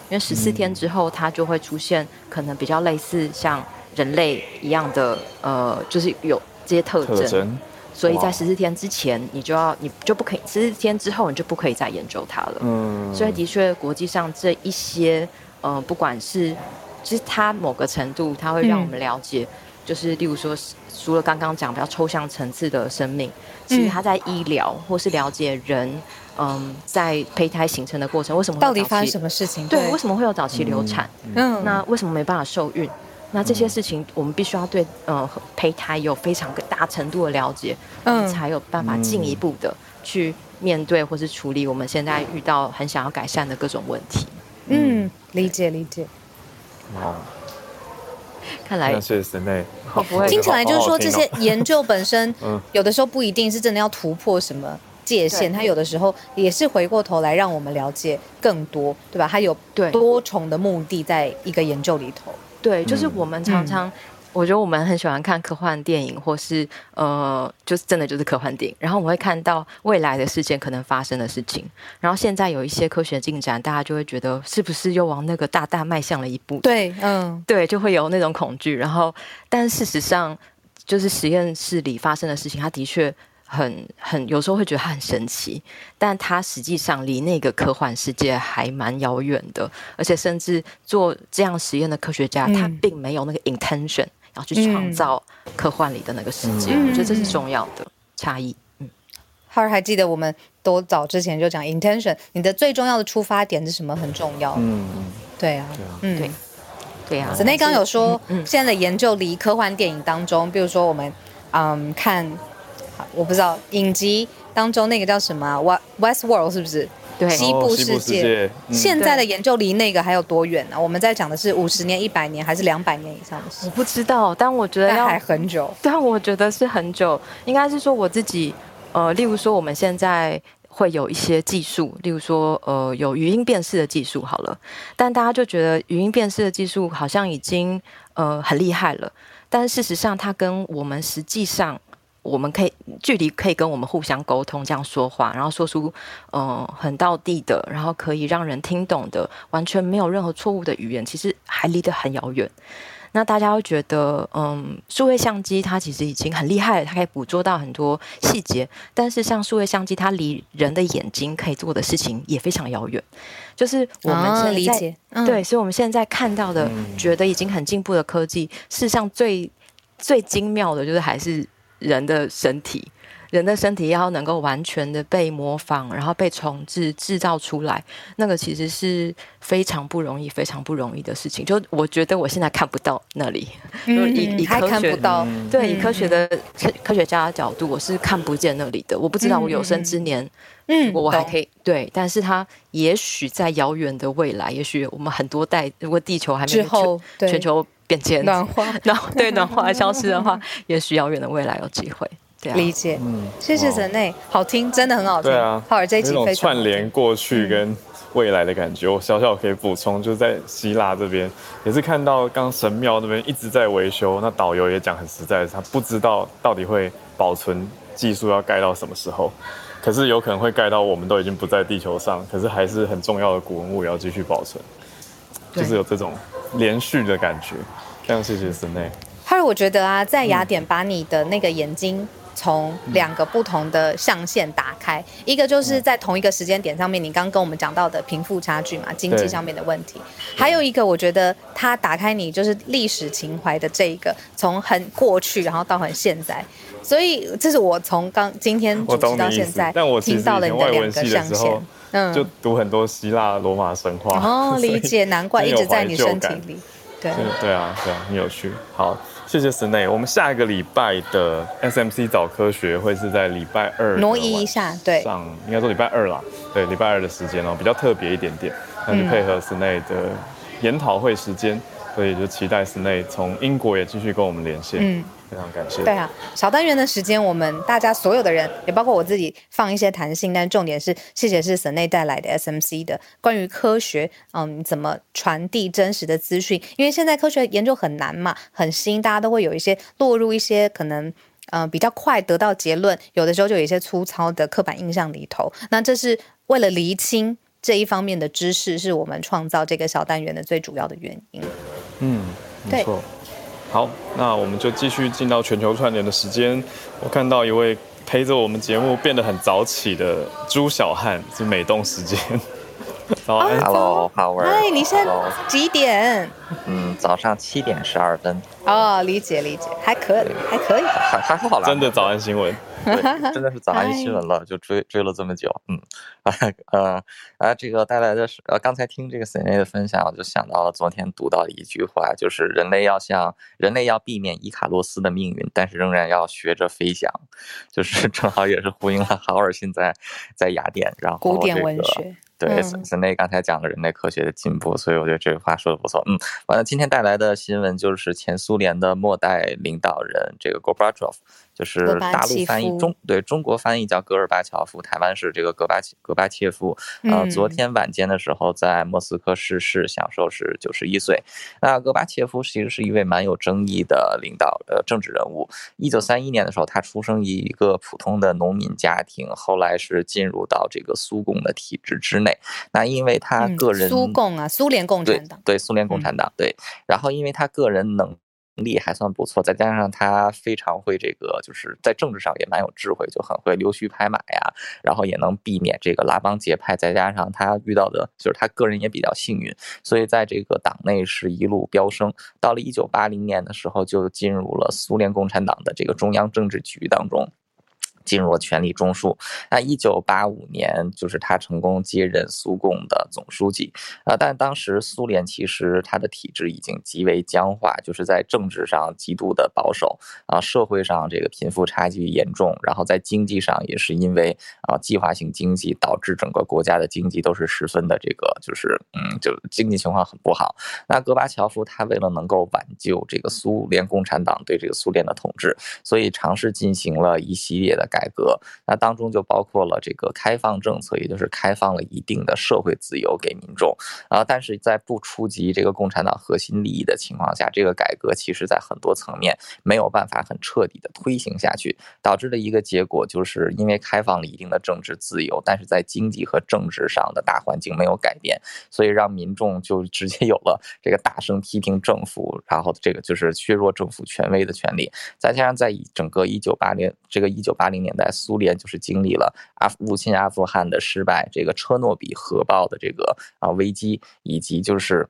因为十四天之后它就会出现可能比较类似像人类一样的呃，就是有这些特征。所以在十四天之前，你就要你就不可以；十四天之后，你就不可以再研究它了。嗯。所以的确，国际上这一些呃，不管是其实它某个程度，它会让我们了解。嗯就是，例如说，除了刚刚讲比较抽象层次的生命，其实他在医疗或是了解人，嗯，在胚胎形成的过程，为什么到底发生什么事情？对，为什么会有早期流产？嗯，那为什么没办法受孕？那这些事情，我们必须要对呃胚胎有非常大程度的了解，嗯，才有办法进一步的去面对或是处理我们现在遇到很想要改善的各种问题。嗯，理解理解。哦。看来，谢谢神内。听起来就是说，这些研究本身，有的时候不一定是真的要突破什么界限，它有的时候也是回过头来让我们了解更多，对吧？它有多重的目的在一个研究里头。对，就是我们常常。我觉得我们很喜欢看科幻电影，或是呃，就是真的就是科幻电影。然后我们会看到未来的事件可能发生的事情。然后现在有一些科学进展，大家就会觉得是不是又往那个大大迈向了一步？对，嗯，对，就会有那种恐惧。然后，但事实上，就是实验室里发生的事情，它的确很很，有时候会觉得它很神奇，但它实际上离那个科幻世界还蛮遥远的。而且，甚至做这样实验的科学家，他并没有那个 intention。要去创造科幻里的那个世界，嗯、我觉得这是重要的差异。嗯，浩尔还记得我们多早之前就讲 intention，你的最重要的出发点是什么？很重要。嗯嗯，对啊，嗯对，对啊。子内刚有说，现在的研究离科幻电影当中，比如说我们嗯看，我不知道影集当中那个叫什么啊，Westworld 是不是？对西部世界，现在的研究离那个还有多远呢？我们在讲的是五十年、一百年，还是两百年以上的事？我不知道，但我觉得要还很久。但我觉得是很久，应该是说我自己，呃，例如说我们现在会有一些技术，例如说呃有语音辨识的技术，好了，但大家就觉得语音辨识的技术好像已经呃很厉害了，但事实上它跟我们实际上。我们可以距离可以跟我们互相沟通，这样说话，然后说出嗯、呃、很道地的，然后可以让人听懂的，完全没有任何错误的语言，其实还离得很遥远。那大家会觉得，嗯，数位相机它其实已经很厉害了，它可以捕捉到很多细节，但是像数位相机，它离人的眼睛可以做的事情也非常遥远。就是我们现在、哦、理解，嗯、对，所以我们现在看到的，觉得已经很进步的科技，事实上最最精妙的就是还是。人的身体，人的身体要能够完全的被模仿，然后被重制制造出来，那个其实是非常不容易、非常不容易的事情。就我觉得我现在看不到那里，嗯、以以科学看不到，对，以科学的科科学家的角度，我是看不见那里的。我不知道我有生之年，嗯，我还可以、嗯、对，但是它也许在遥远的未来，也许我们很多代，如果地球还没有全，全球。变迁暖化，然后对暖化消失的话，也许遥远的未来有机会。对啊，理解。嗯，谢谢神内，好听，真的很好听。对啊，浩尔这一集非常串联过去跟未来的感觉。我小小可以补充，就是在希腊这边也是看到，刚神庙那边一直在维修。那导游也讲很实在，他不知道到底会保存技术要盖到什么时候，可是有可能会盖到我们都已经不在地球上，可是还是很重要的古文物也要继续保存，就是有这种。连续的感觉，非常谢谢神内。还有，我觉得啊，在雅典把你的那个眼睛从两个不同的象限打开，嗯、一个就是在同一个时间点上面，你刚刚跟我们讲到的贫富差距嘛，经济上面的问题；还有一个，我觉得它打开你就是历史情怀的这一个，从很过去然后到很现在。所以这是我从刚今天主持到现在听到了你的两个象限。嗯，就读很多希腊罗马神话哦，理解，难怪一直在你身体里。对对啊，对啊，很有趣。好，谢谢神内。我们下一个礼拜的 SMC 早科学会是在礼拜二挪移一下，对，上应该说礼拜二啦，对，礼拜二的时间哦，比较特别一点点，那就配合神内的研讨会时间，所以就期待神内从英国也继续跟我们连线。嗯，非常感谢。对啊，小单元的时间，我们大家所有的人，也包括我自己，放一些弹性，但重点是，谢谢是省内带来的 SMC 的关于科学，嗯，怎么传递真实的资讯？因为现在科学研究很难嘛，很新，大家都会有一些落入一些可能，嗯、呃，比较快得到结论，有的时候就有一些粗糙的刻板印象里头。那这是为了厘清这一方面的知识，是我们创造这个小单元的最主要的原因。嗯，没错。好，那我们就继续进到全球串联的时间。我看到一位陪着我们节目变得很早起的朱小汉，是美东时间。早安，Hello，Howard。嗨，你现在几点？嗯，早上七点十二分。哦，理解理解，还可以，还可以，还还好啦。真的早安新闻。对，真的是 早安新闻了，就追追了这么久，嗯，啊呃啊，这个带来的是呃，刚才听这个 Senei 的分享，我就想到了昨天读到的一句话，就是人类要像人类要避免伊卡洛斯的命运，但是仍然要学着飞翔，就是正好也是呼应了豪尔现在在雅典，然后、这个、古典文学。对，森内刚才讲了人类科学的进步，所以我觉得这句话说的不错。嗯，完了，今天带来的新闻就是前苏联的末代领导人这个戈巴乔夫。就是大陆翻译中对中国翻译叫戈尔巴乔夫，台湾是这个戈巴戈巴切夫。呃，昨天晚间的时候在莫斯科逝世，享受是九十一岁。那戈巴切夫其实是一位蛮有争议的领导呃政治人物。一九三一年的时候，他出生于一个普通的农民家庭，后来是进入到这个苏共的体制之内。那因为他个人苏共啊，苏联共产党对苏联共产党对，然后因为他个人能。能力还算不错，再加上他非常会这个，就是在政治上也蛮有智慧，就很会溜须拍马呀，然后也能避免这个拉帮结派。再加上他遇到的，就是他个人也比较幸运，所以在这个党内是一路飙升。到了一九八零年的时候，就进入了苏联共产党的这个中央政治局当中。进入了权力中枢。那一九八五年，就是他成功接任苏共的总书记。啊，但当时苏联其实它的体制已经极为僵化，就是在政治上极度的保守啊，社会上这个贫富差距严重，然后在经济上也是因为啊计划性经济导致整个国家的经济都是十分的这个就是嗯，就经济情况很不好。那戈巴乔夫他为了能够挽救这个苏联共产党对这个苏联的统治，所以尝试进行了一系列的改。改革，那当中就包括了这个开放政策，也就是开放了一定的社会自由给民众啊。但是在不触及这个共产党核心利益的情况下，这个改革其实在很多层面没有办法很彻底的推行下去，导致的一个结果就是因为开放了一定的政治自由，但是在经济和政治上的大环境没有改变，所以让民众就直接有了这个大声批评政府，然后这个就是削弱政府权威的权利。再加上在整个一九八零这个一九八零年。年代，苏联就是经历了阿入侵阿富汗的失败，这个车诺比核爆的这个啊危机，以及就是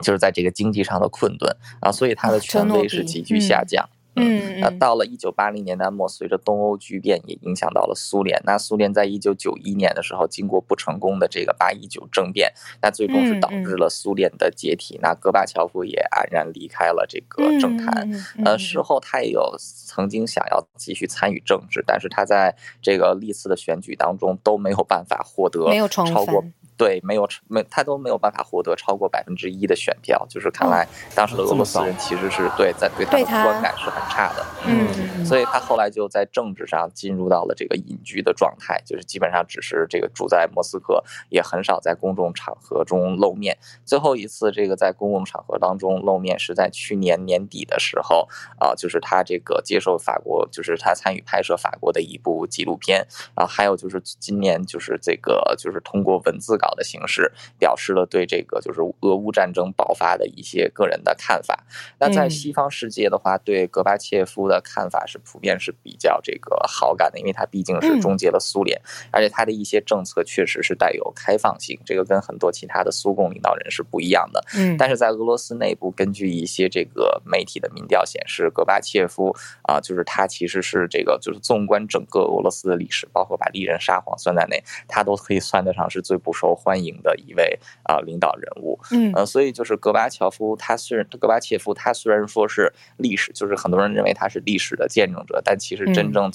就是在这个经济上的困顿啊，所以他的权威是急剧下降。嗯，那到了一九八零年代末，随着东欧剧变，也影响到了苏联。那苏联在一九九一年的时候，经过不成功的这个八一九政变，那最终是导致了苏联的解体。那戈巴乔夫也黯然离开了这个政坛。呃，事后他也有曾经想要继续参与政治，但是他在这个历次的选举当中都没有办法获得超过。对，没有没他都没有办法获得超过百分之一的选票，就是看来当时的俄罗斯人其实是对在对他的观感是很差的，嗯，所以他后来就在政治上进入到了这个隐居的状态，就是基本上只是这个住在莫斯科，也很少在公众场合中露面。最后一次这个在公共场合当中露面是在去年年底的时候啊，就是他这个接受法国，就是他参与拍摄法国的一部纪录片啊，还有就是今年就是这个就是通过文字稿。的形式表示了对这个就是俄乌战争爆发的一些个人的看法。那在西方世界的话，对戈巴切夫的看法是普遍是比较这个好感的，因为他毕竟是终结了苏联，而且他的一些政策确实是带有开放性，这个跟很多其他的苏共领导人是不一样的。嗯，但是在俄罗斯内部，根据一些这个媒体的民调显示，戈巴切夫啊，就是他其实是这个就是纵观整个俄罗斯的历史，包括把历任沙皇算在内，他都可以算得上是最不受欢迎的一位啊、呃、领导人物。嗯，呃，所以就是戈巴乔夫，他虽然戈巴切夫，他虽然说是历史，就是很多人认为他是历史的见证者，但其实真正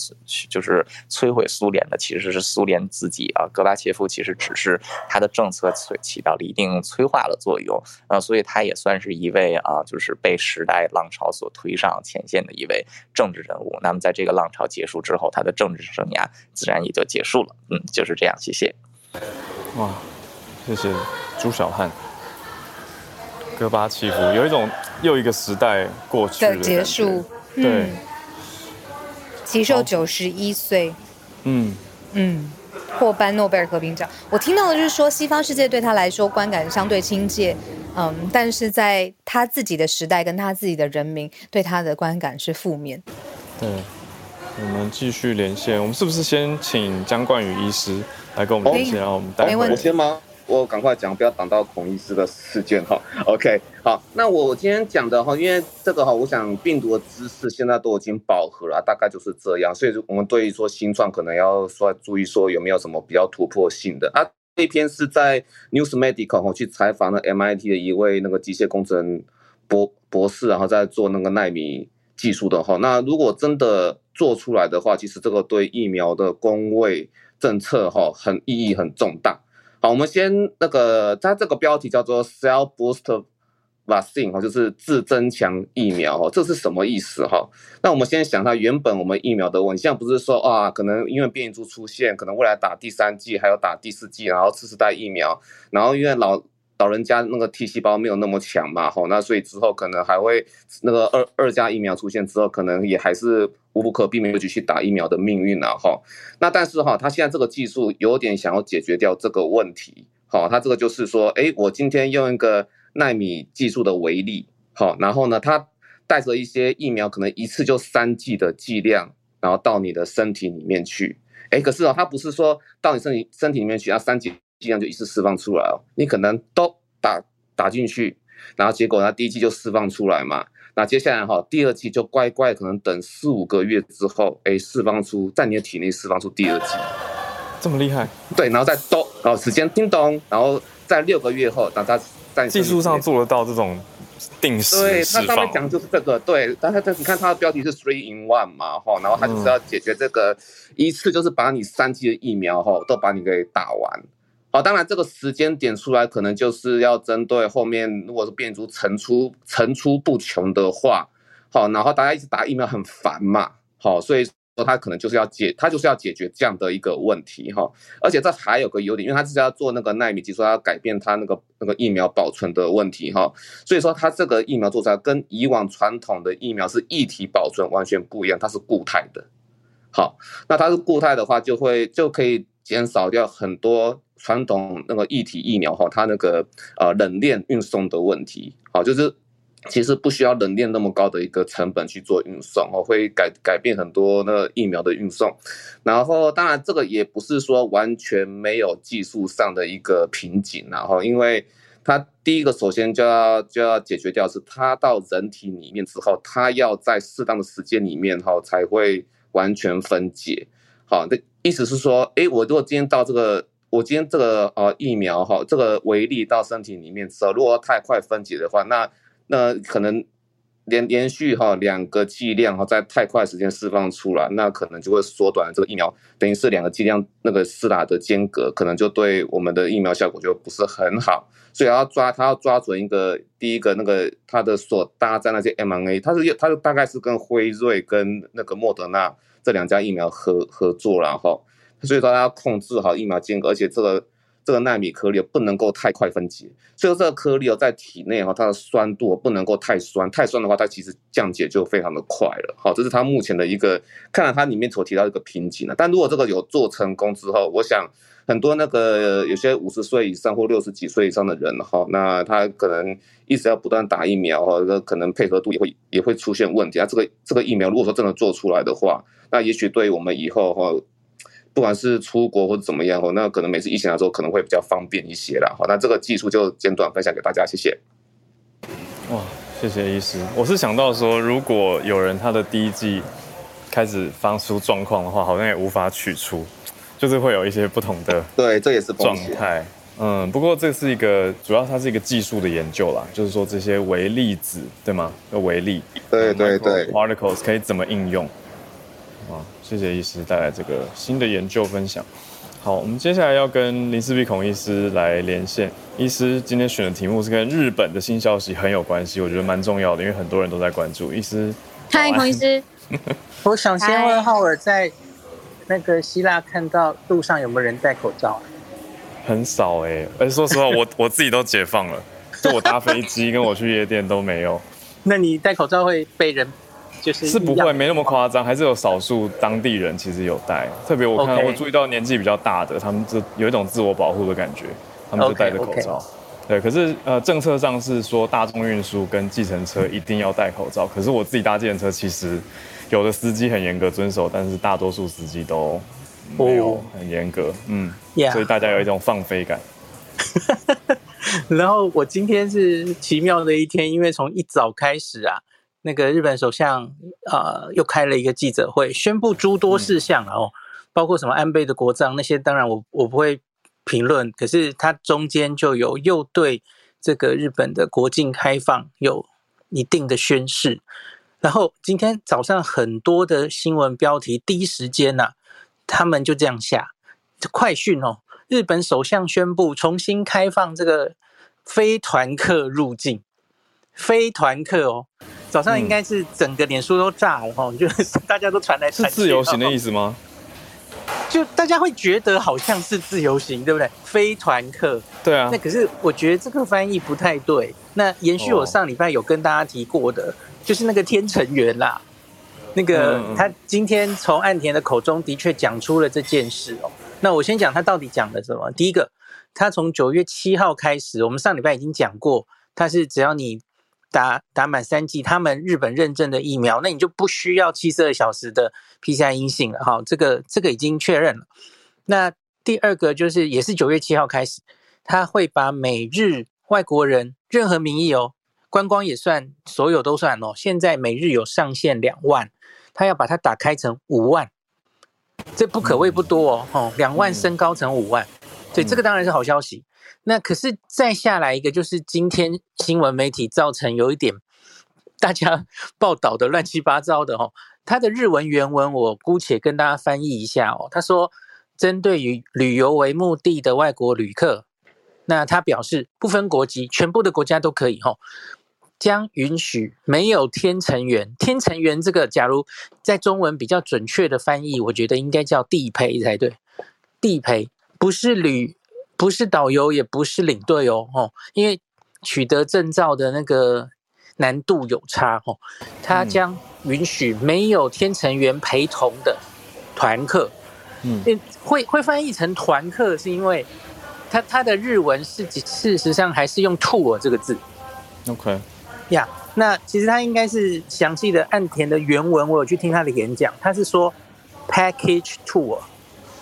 就是摧毁苏联的其实是苏联自己啊。戈巴切夫其实只是他的政策起起到了一定催化的作用啊，所以他也算是一位啊，就是被时代浪潮所推上前线的一位政治人物。那么在这个浪潮结束之后，他的政治生涯自然也就结束了。嗯，就是这样。谢谢。哇，谢谢朱小汉。戈巴契夫有一种又一个时代过去的结束，对，嗯、吉寿九十一岁，嗯嗯，获颁诺贝尔和平奖。我听到的就是说，西方世界对他来说观感相对亲切，嗯，但是在他自己的时代跟他自己的人民对他的观感是负面。对，我们继续连线，我们是不是先请江冠宇医师来跟我们连线，然后我们待会我先吗？我赶快讲，不要挡到孔医师的事件哈。OK，好，那我今天讲的哈，因为这个哈，我想病毒的知识现在都已经饱和了，大概就是这样。所以，我们对于说新创可能要说注意说有没有什么比较突破性的啊。这篇是在 News Medical 哈去采访了 MIT 的一位那个机械工程博博士，然后在做那个纳米技术的哈。那如果真的做出来的话，其实这个对疫苗的公卫政策哈很意义很重大。好，我们先那个，它这个标题叫做 Cell booster Vaccine 哈，就是自增强疫苗哈，这是什么意思哈？那我们先想它原本我们疫苗的问题，现在不是说啊，可能因为变异株出现，可能未来打第三剂还有打第四剂，然后次世代疫苗，然后因为老。老人家那个 T 细胞没有那么强嘛，吼，那所以之后可能还会那个二二价疫苗出现之后，可能也还是无不可避免会继续打疫苗的命运啊，哈。那但是哈，他现在这个技术有点想要解决掉这个问题，好，他这个就是说，哎，我今天用一个纳米技术的为例，好，然后呢，它带着一些疫苗，可能一次就三剂的剂量，然后到你的身体里面去，哎，可是哦，它不是说到你身体身体里面去，要三剂。剂量就一次释放出来哦，你可能都打打进去，然后结果它第一剂就释放出来嘛，那接下来哈，第二剂就乖乖可能等四五个月之后，哎，释放出在你的体内释放出第二剂，这么厉害？对，然后再咚，然后时间叮咚，然后在六个月后，那它在技术上做得到这种定时。对，它上面讲就是这个，对，但是你看它的标题是 three in one 嘛，哈，然后它就是要解决这个、嗯、一次就是把你三剂的疫苗哈都把你给打完。好，当然这个时间点出来，可能就是要针对后面，如果是变异株层出层出不穷的话，好，然后大家一直打疫苗很烦嘛，好，所以说他可能就是要解，他就是要解决这样的一个问题哈，而且这还有个优点，因为他是要做那个纳米技术，要改变它那个那个疫苗保存的问题哈，所以说它这个疫苗做出来跟以往传统的疫苗是液体保存完全不一样，它是固态的，好，那它是固态的话，就会就可以减少掉很多。传统那个液体疫苗哈，它那个呃冷链运送的问题，好，就是其实不需要冷链那么高的一个成本去做运送哦，会改改变很多那个疫苗的运送。然后当然这个也不是说完全没有技术上的一个瓶颈，然后因为它第一个首先就要就要解决掉是它到人体里面之后，它要在适当的时间里面哈才会完全分解。好，那意思是说，诶，我如果今天到这个。我今天这个呃疫苗哈，这个微粒到身体里面之后，如果太快分解的话，那那可能连连续哈两个剂量哈，在太快时间释放出来，那可能就会缩短这个疫苗，等于是两个剂量那个施打的间隔，可能就对我们的疫苗效果就不是很好。所以要抓，他要抓准一个第一个那个他的所搭载那些 mRNA，他是他就大概是跟辉瑞跟那个莫德纳这两家疫苗合合作，然后。所以说，它要控制好疫苗间隔，而且这个这个纳米颗粒不能够太快分解。所以说，这个颗粒哦，在体内哈，它的酸度不能够太酸，太酸的话，它其实降解就非常的快了。好，这是它目前的一个，看来它里面所提到一个瓶颈了。但如果这个有做成功之后，我想很多那个有些五十岁以上或六十几岁以上的人哈，那他可能一直要不断打疫苗哈，这可能配合度也会也会出现问题啊。这个这个疫苗如果说真的做出来的话，那也许对于我们以后哈。不管是出国或者怎么样哦，那可能每次疫情的时候可能会比较方便一些啦。好，那这个技术就简短分享给大家，谢谢。哇，谢谢医师。我是想到说，如果有人他的第一季开始发出状况的话，好像也无法取出，就是会有一些不同的对，这也是状态。嗯，不过这是一个主要它是一个技术的研究啦，就是说这些微粒子对吗？微粒，对对对，particles 可以怎么应用？啊，谢谢医师带来这个新的研究分享。好，我们接下来要跟林思碧孔医师来连线。医师今天选的题目是跟日本的新消息很有关系，我觉得蛮重要的，因为很多人都在关注。医师，嗨，孔医师，我想先问浩尔，在那个希腊看到路上有没有人戴口罩？很少哎、欸，而且说实话，我 我自己都解放了，就我搭飞机跟我去夜店都没有。那你戴口罩会被人？就是，是不会没那么夸张，还是有少数当地人其实有戴，特别我看.我注意到年纪比较大的，他们就有一种自我保护的感觉，他们就戴着口罩。Okay, okay. 对，可是呃政策上是说大众运输跟计程车一定要戴口罩，可是我自己搭计程车，其实有的司机很严格遵守，但是大多数司机都没有很严格，嗯，Yeah. 所以大家有一种放飞感。然后我今天是奇妙的一天，因为从一早开始啊。那个日本首相呃又开了一个记者会，宣布诸多事项，然后、嗯、包括什么安倍的国葬那些，当然我我不会评论。可是它中间就有又对这个日本的国境开放有一定的宣示。然后今天早上很多的新闻标题，第一时间呐、啊，他们就这样下快讯哦，日本首相宣布重新开放这个非团客入境，非团客哦。早上应该是整个脸书都炸了哈，嗯、就是大家都传来传去。是自由行的意思吗？就大家会觉得好像是自由行，对不对？非团客。对啊。那可是我觉得这个翻译不太对。那延续我上礼拜有跟大家提过的，哦、就是那个天成员啦，那个、嗯、他今天从岸田的口中的确讲出了这件事哦。那我先讲他到底讲了什么。第一个，他从九月七号开始，我们上礼拜已经讲过，他是只要你。打打满三剂，他们日本认证的疫苗，那你就不需要七十二小时的 PCR 阴性了哈。这个这个已经确认了。那第二个就是，也是九月七号开始，他会把每日外国人任何名义哦，观光也算，所有都算哦。现在每日有上限两万，他要把它打开成五万，这不可谓不多哦。哦，两万升高成五万，所以这个当然是好消息。那可是再下来一个，就是今天新闻媒体造成有一点大家 报道的乱七八糟的哦。他的日文原文我姑且跟大家翻译一下哦。他说，针对于旅游为目的的外国旅客，那他表示不分国籍，全部的国家都可以哦，将允许没有天成员。天成员这个，假如在中文比较准确的翻译，我觉得应该叫地陪才对。地陪不是旅。不是导游，也不是领队哦，哦，因为取得证照的那个难度有差哦。他将允许没有天成员陪同的团客，嗯，会会翻译成团客，是因为他他的日文是事实上还是用 tour 这个字。OK，呀，yeah, 那其实他应该是详细的岸田的原文，我有去听他的演讲，他是说 package tour，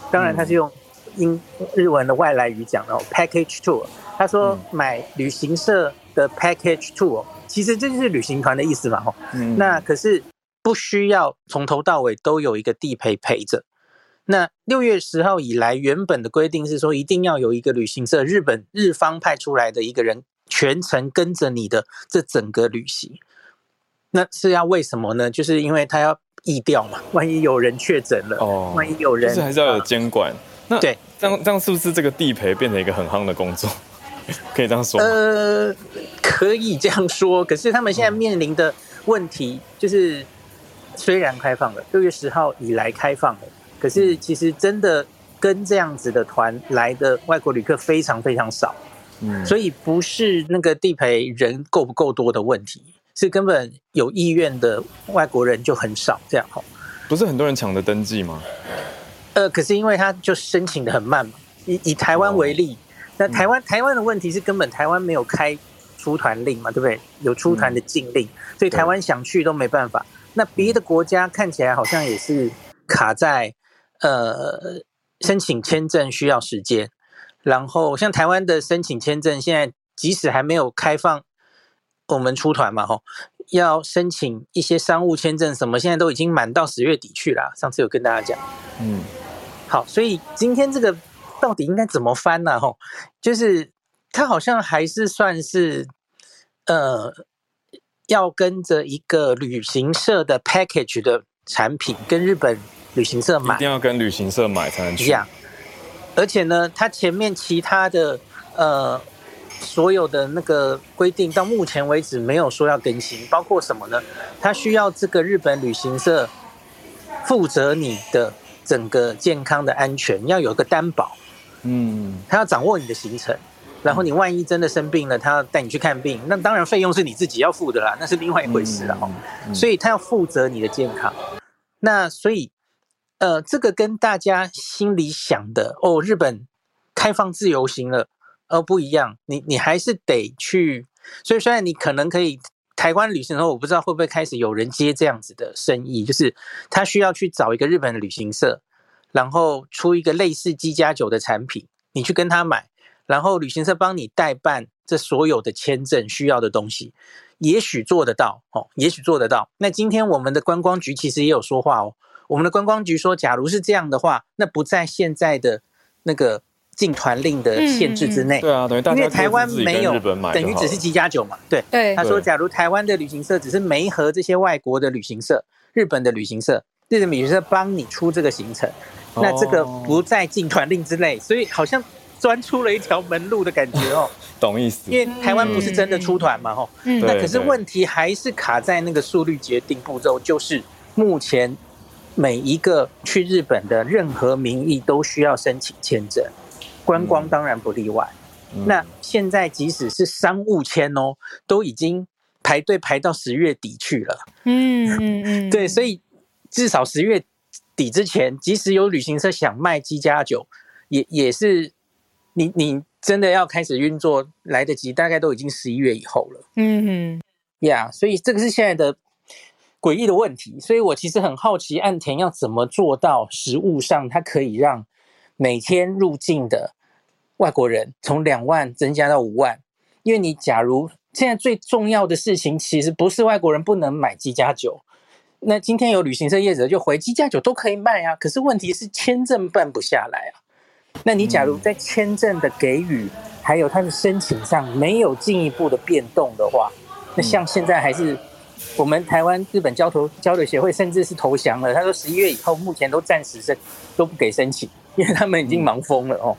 当然他是用。英日文的外来语讲哦，package tour，他说买旅行社的 package tour，其实这就是旅行团的意思嘛，吼，嗯，那可是不需要从头到尾都有一个地陪陪着。那六月十号以来，原本的规定是说，一定要有一个旅行社，日本日方派出来的一个人全程跟着你的这整个旅行。那是要为什么呢？就是因为他要疫调嘛，万一有人确诊了，哦，万一有人，就是还是要有监管。那对，这样这样是不是这个地陪变成一个很夯的工作？可以这样说吗？呃，可以这样说。可是他们现在面临的问题就是，虽然开放了，六月十号以来开放了，可是其实真的跟这样子的团来的外国旅客非常非常少。嗯，所以不是那个地陪人够不够多的问题，是根本有意愿的外国人就很少。这样哈，不是很多人抢着登记吗？呃，可是因为他就申请的很慢嘛，以以台湾为例，那台湾台湾的问题是根本台湾没有开出团令嘛，对不对？有出团的禁令，所以台湾想去都没办法。那别的国家看起来好像也是卡在呃申请签证需要时间，然后像台湾的申请签证，现在即使还没有开放我们出团嘛，吼，要申请一些商务签证什么，现在都已经满到十月底去了。上次有跟大家讲，嗯。好，所以今天这个到底应该怎么翻呢？吼，就是他好像还是算是呃，要跟着一个旅行社的 package 的产品，跟日本旅行社买，一定要跟旅行社买才能去。而且呢，他前面其他的呃。所有的那个规定到目前为止没有说要更新，包括什么呢？他需要这个日本旅行社负责你的整个健康的安全，要有个担保。嗯，他要掌握你的行程，然后你万一真的生病了，他要带你去看病，那当然费用是你自己要付的啦，那是另外一回事了。所以他要负责你的健康。那所以，呃，这个跟大家心里想的哦，日本开放自由行了。而不一样，你你还是得去，所以虽然你可能可以台湾旅行的时候，我不知道会不会开始有人接这样子的生意，就是他需要去找一个日本的旅行社，然后出一个类似机加酒的产品，你去跟他买，然后旅行社帮你代办这所有的签证需要的东西，也许做得到哦，也许做得到。那今天我们的观光局其实也有说话哦，我们的观光局说，假如是这样的话，那不在现在的那个。禁团令的限制之内，对啊，等于因为台湾没有，等于只是机加酒嘛，对。对，他说，假如台湾的旅行社只是媒合这些外国的旅行社，日本的旅行社，日本旅行社帮你出这个行程，那这个不在禁团令之内，所以好像钻出了一条门路的感觉哦。懂意思？因为台湾不是真的出团嘛，吼。嗯。那可是问题还是卡在那个速率决定步骤，就是目前每一个去日本的任何名义都需要申请签证。观光当然不例外。嗯、那现在即使是商务签哦，都已经排队排到十月底去了。嗯嗯嗯，对，所以至少十月底之前，即使有旅行社想卖机加酒，也也是你你真的要开始运作来得及，大概都已经十一月以后了。嗯嗯，呀，所以这个是现在的诡异的问题。所以我其实很好奇，岸田要怎么做到实物上，它可以让每天入境的。外国人从两万增加到五万，因为你假如现在最重要的事情，其实不是外国人不能买机加酒。那今天有旅行社业者就回机加酒都可以卖啊，可是问题是签证办不下来啊。那你假如在签证的给予还有他的申请上没有进一步的变动的话，那像现在还是我们台湾日本交投交流协会甚至是投降了，他说十一月以后目前都暂时是都不给申请，因为他们已经忙疯了哦。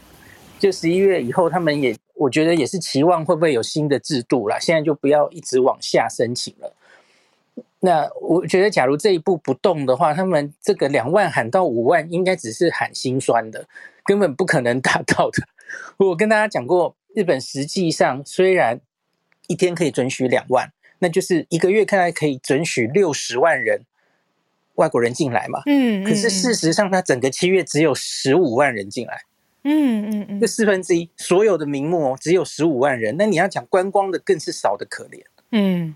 就十一月以后，他们也我觉得也是期望会不会有新的制度啦。现在就不要一直往下申请了。那我觉得，假如这一步不动的话，他们这个两万喊到五万，应该只是喊心酸的，根本不可能达到的。我跟大家讲过，日本实际上虽然一天可以准许两万，那就是一个月看来可以准许六十万人外国人进来嘛。嗯，可是事实上，他整个七月只有十五万人进来。嗯嗯嗯，这四分之一所有的名目哦，只有十五万人。那你要讲观光的，更是少的可怜。嗯，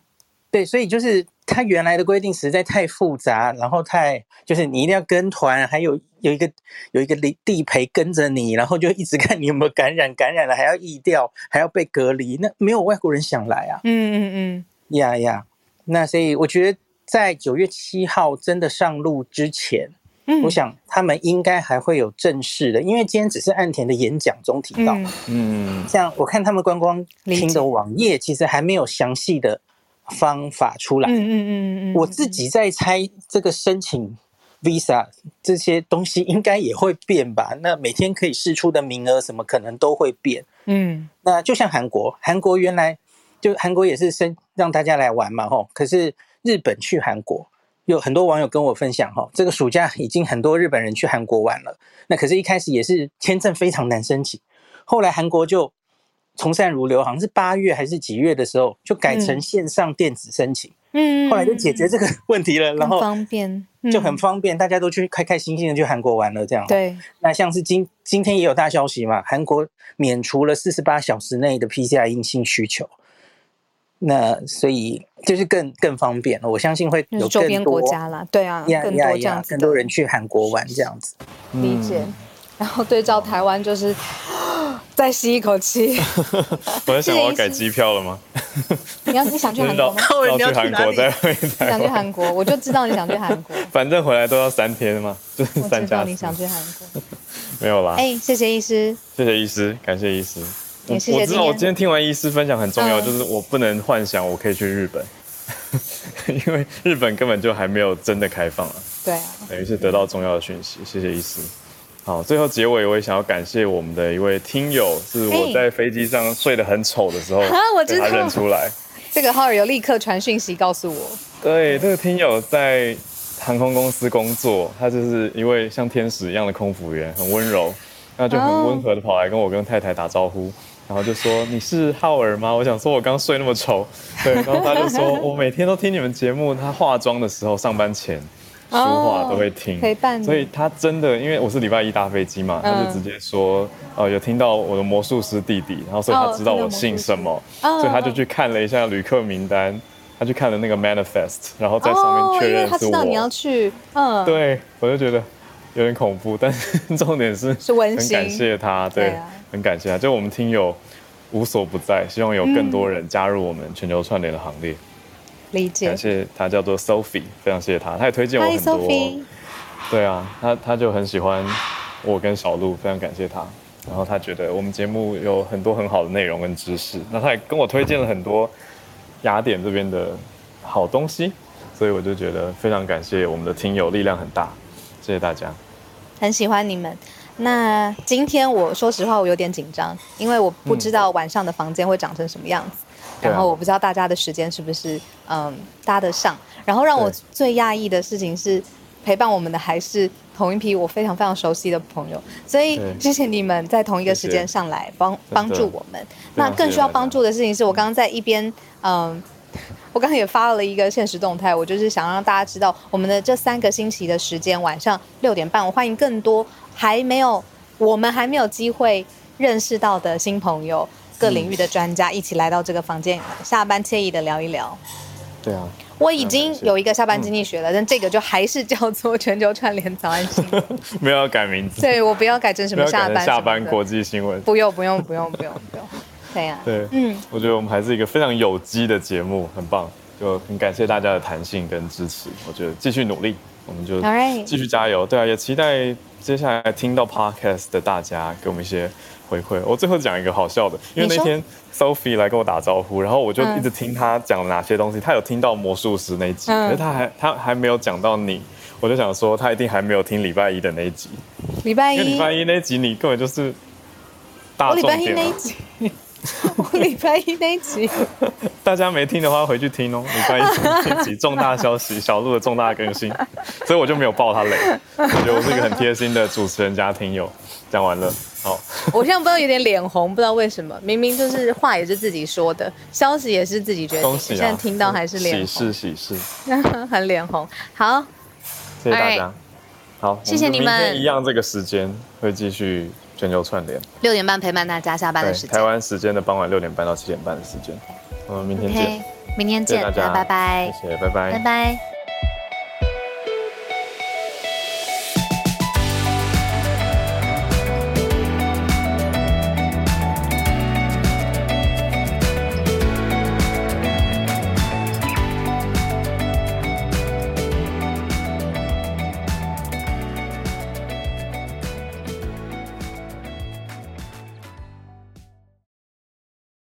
对，所以就是他原来的规定实在太复杂，然后太就是你一定要跟团，还有有一个有一个地地陪跟着你，然后就一直看你有没有感染，感染了还要疫调，还要被隔离，那没有外国人想来啊。嗯嗯嗯，呀呀，那所以我觉得在九月七号真的上路之前。嗯，我想他们应该还会有正式的，因为今天只是岸田的演讲中提到，嗯，像我看他们观光厅的网页，其实还没有详细的方法出来，嗯嗯嗯嗯，我自己在猜这个申请 visa 这些东西应该也会变吧？那每天可以试出的名额什么可能都会变，嗯，那就像韩国，韩国原来就韩国也是申让大家来玩嘛，吼，可是日本去韩国。有很多网友跟我分享，哈，这个暑假已经很多日本人去韩国玩了。那可是，一开始也是签证非常难申请，后来韩国就从善如流，好像是八月还是几月的时候，就改成线上电子申请，嗯，后来就解决这个问题了，然后方便，就很方便，大家都去开开心心的去韩国玩了，这样。对。那像是今今天也有大消息嘛，韩国免除了四十八小时内的 PCR 阴性需求。那所以就是更更方便了，我相信会有更多周边国家啦，对啊，更多这样子，更多人去韩国玩这样子，理解。然后对照台湾，就是再吸一口气。我在想，我要改机票了吗？你要你想去韩国吗？要去韩国再回台。想去韩国，我就知道你想去韩国。反正回来都要三天嘛，就是三加。我知道你想去韩国。没有啦。哎，谢谢医师，谢谢医师，感谢医师。我我知道，我今天听完医师分享很重要，就是我不能幻想我可以去日本，因为日本根本就还没有真的开放啊。对啊，等于是得到重要的讯息。谢谢医师。好，最后结尾我也想要感谢我们的一位听友，是我在飞机上睡得很丑的时候，被他认出来。这个浩尔有立刻传讯息告诉我。对，这个听友在航空公司工作，他就是一位像天使一样的空服员，很温柔，那就很温和的跑来跟我跟太太打招呼，然后就说：“你是浩尔吗？”我想说，我刚睡那么丑，对，然后他就说：“我每天都听你们节目，他化妆的时候，上班前。”说话都会听，陪伴。所以他真的，因为我是礼拜一搭飞机嘛，他就直接说，呃，有听到我的魔术师弟弟，然后所以他知道我姓什么，所以他就去看了一下旅客名单，他去看了那个 manifest，然后在上面确认他知道你要去，嗯，对，我就觉得有点恐怖，但是 重点是是温馨，很感谢他，对，很感谢啊，就我们听友无所不在，希望有更多人加入我们全球串联的行列。理解，感谢他叫做 Sophie，非常谢谢他，他也推荐我很多。Hi, 对啊，他他就很喜欢我跟小鹿，非常感谢他。然后他觉得我们节目有很多很好的内容跟知识，那他也跟我推荐了很多雅典这边的好东西，所以我就觉得非常感谢我们的听友，力量很大，谢谢大家。很喜欢你们。那今天我说实话，我有点紧张，因为我不知道晚上的房间会长成什么样子。嗯然后我不知道大家的时间是不是嗯搭得上，然后让我最讶异的事情是陪伴我们的还是同一批我非常非常熟悉的朋友，所以谢谢你们在同一个时间上来帮帮助我们。那更需要帮助的事情是我刚刚在一边嗯，我刚刚也发了一个现实动态，我就是想让大家知道我们的这三个星期的时间晚上六点半，我欢迎更多还没有我们还没有机会认识到的新朋友。各领域的专家一起来到这个房间，下班惬意的聊一聊。对啊，我已经有一个下班经济学了，但这个就还是叫做全球串联早安新闻，没有要改名字。对，我不要改成什么下班下班国际新闻，不用不用不用不用不用。对呀，对，嗯，我觉得我们还是一个非常有机的节目，很棒，就很感谢大家的弹性跟支持。我觉得继续努力，我们就继续加油。对啊，也期待接下来听到 podcast 的大家给我们一些。回馈，我最后讲一个好笑的，因为那天 Sophie 来跟我打招呼，然后我就一直听他讲了哪些东西，他有听到魔术师那一集，可是他还他还没有讲到你，我就想说他一定还没有听礼拜一的那一集，礼拜一，礼拜一那一集你根本就是大重点。礼拜一那一集，我礼拜一那一集，大家没听的话回去听哦，礼拜一那集重大消息，小鹿的重大更新，所以我就没有爆他雷，我觉得我是一个很贴心的主持人加听友。讲完了。好，我现在不知道有点脸红，不知道为什么，明明就是话也是自己说的，消息也是自己决定，恭喜啊，现在听到还是脸红，喜事喜事，很脸红。好，谢谢大家，好，谢谢你们。一样这个时间会继续全球串联，六点半陪伴大家下班的时间，台湾时间的傍晚六点半到七点半的时间，我们明天见，明天见，大家。拜拜，谢谢，拜拜，拜拜。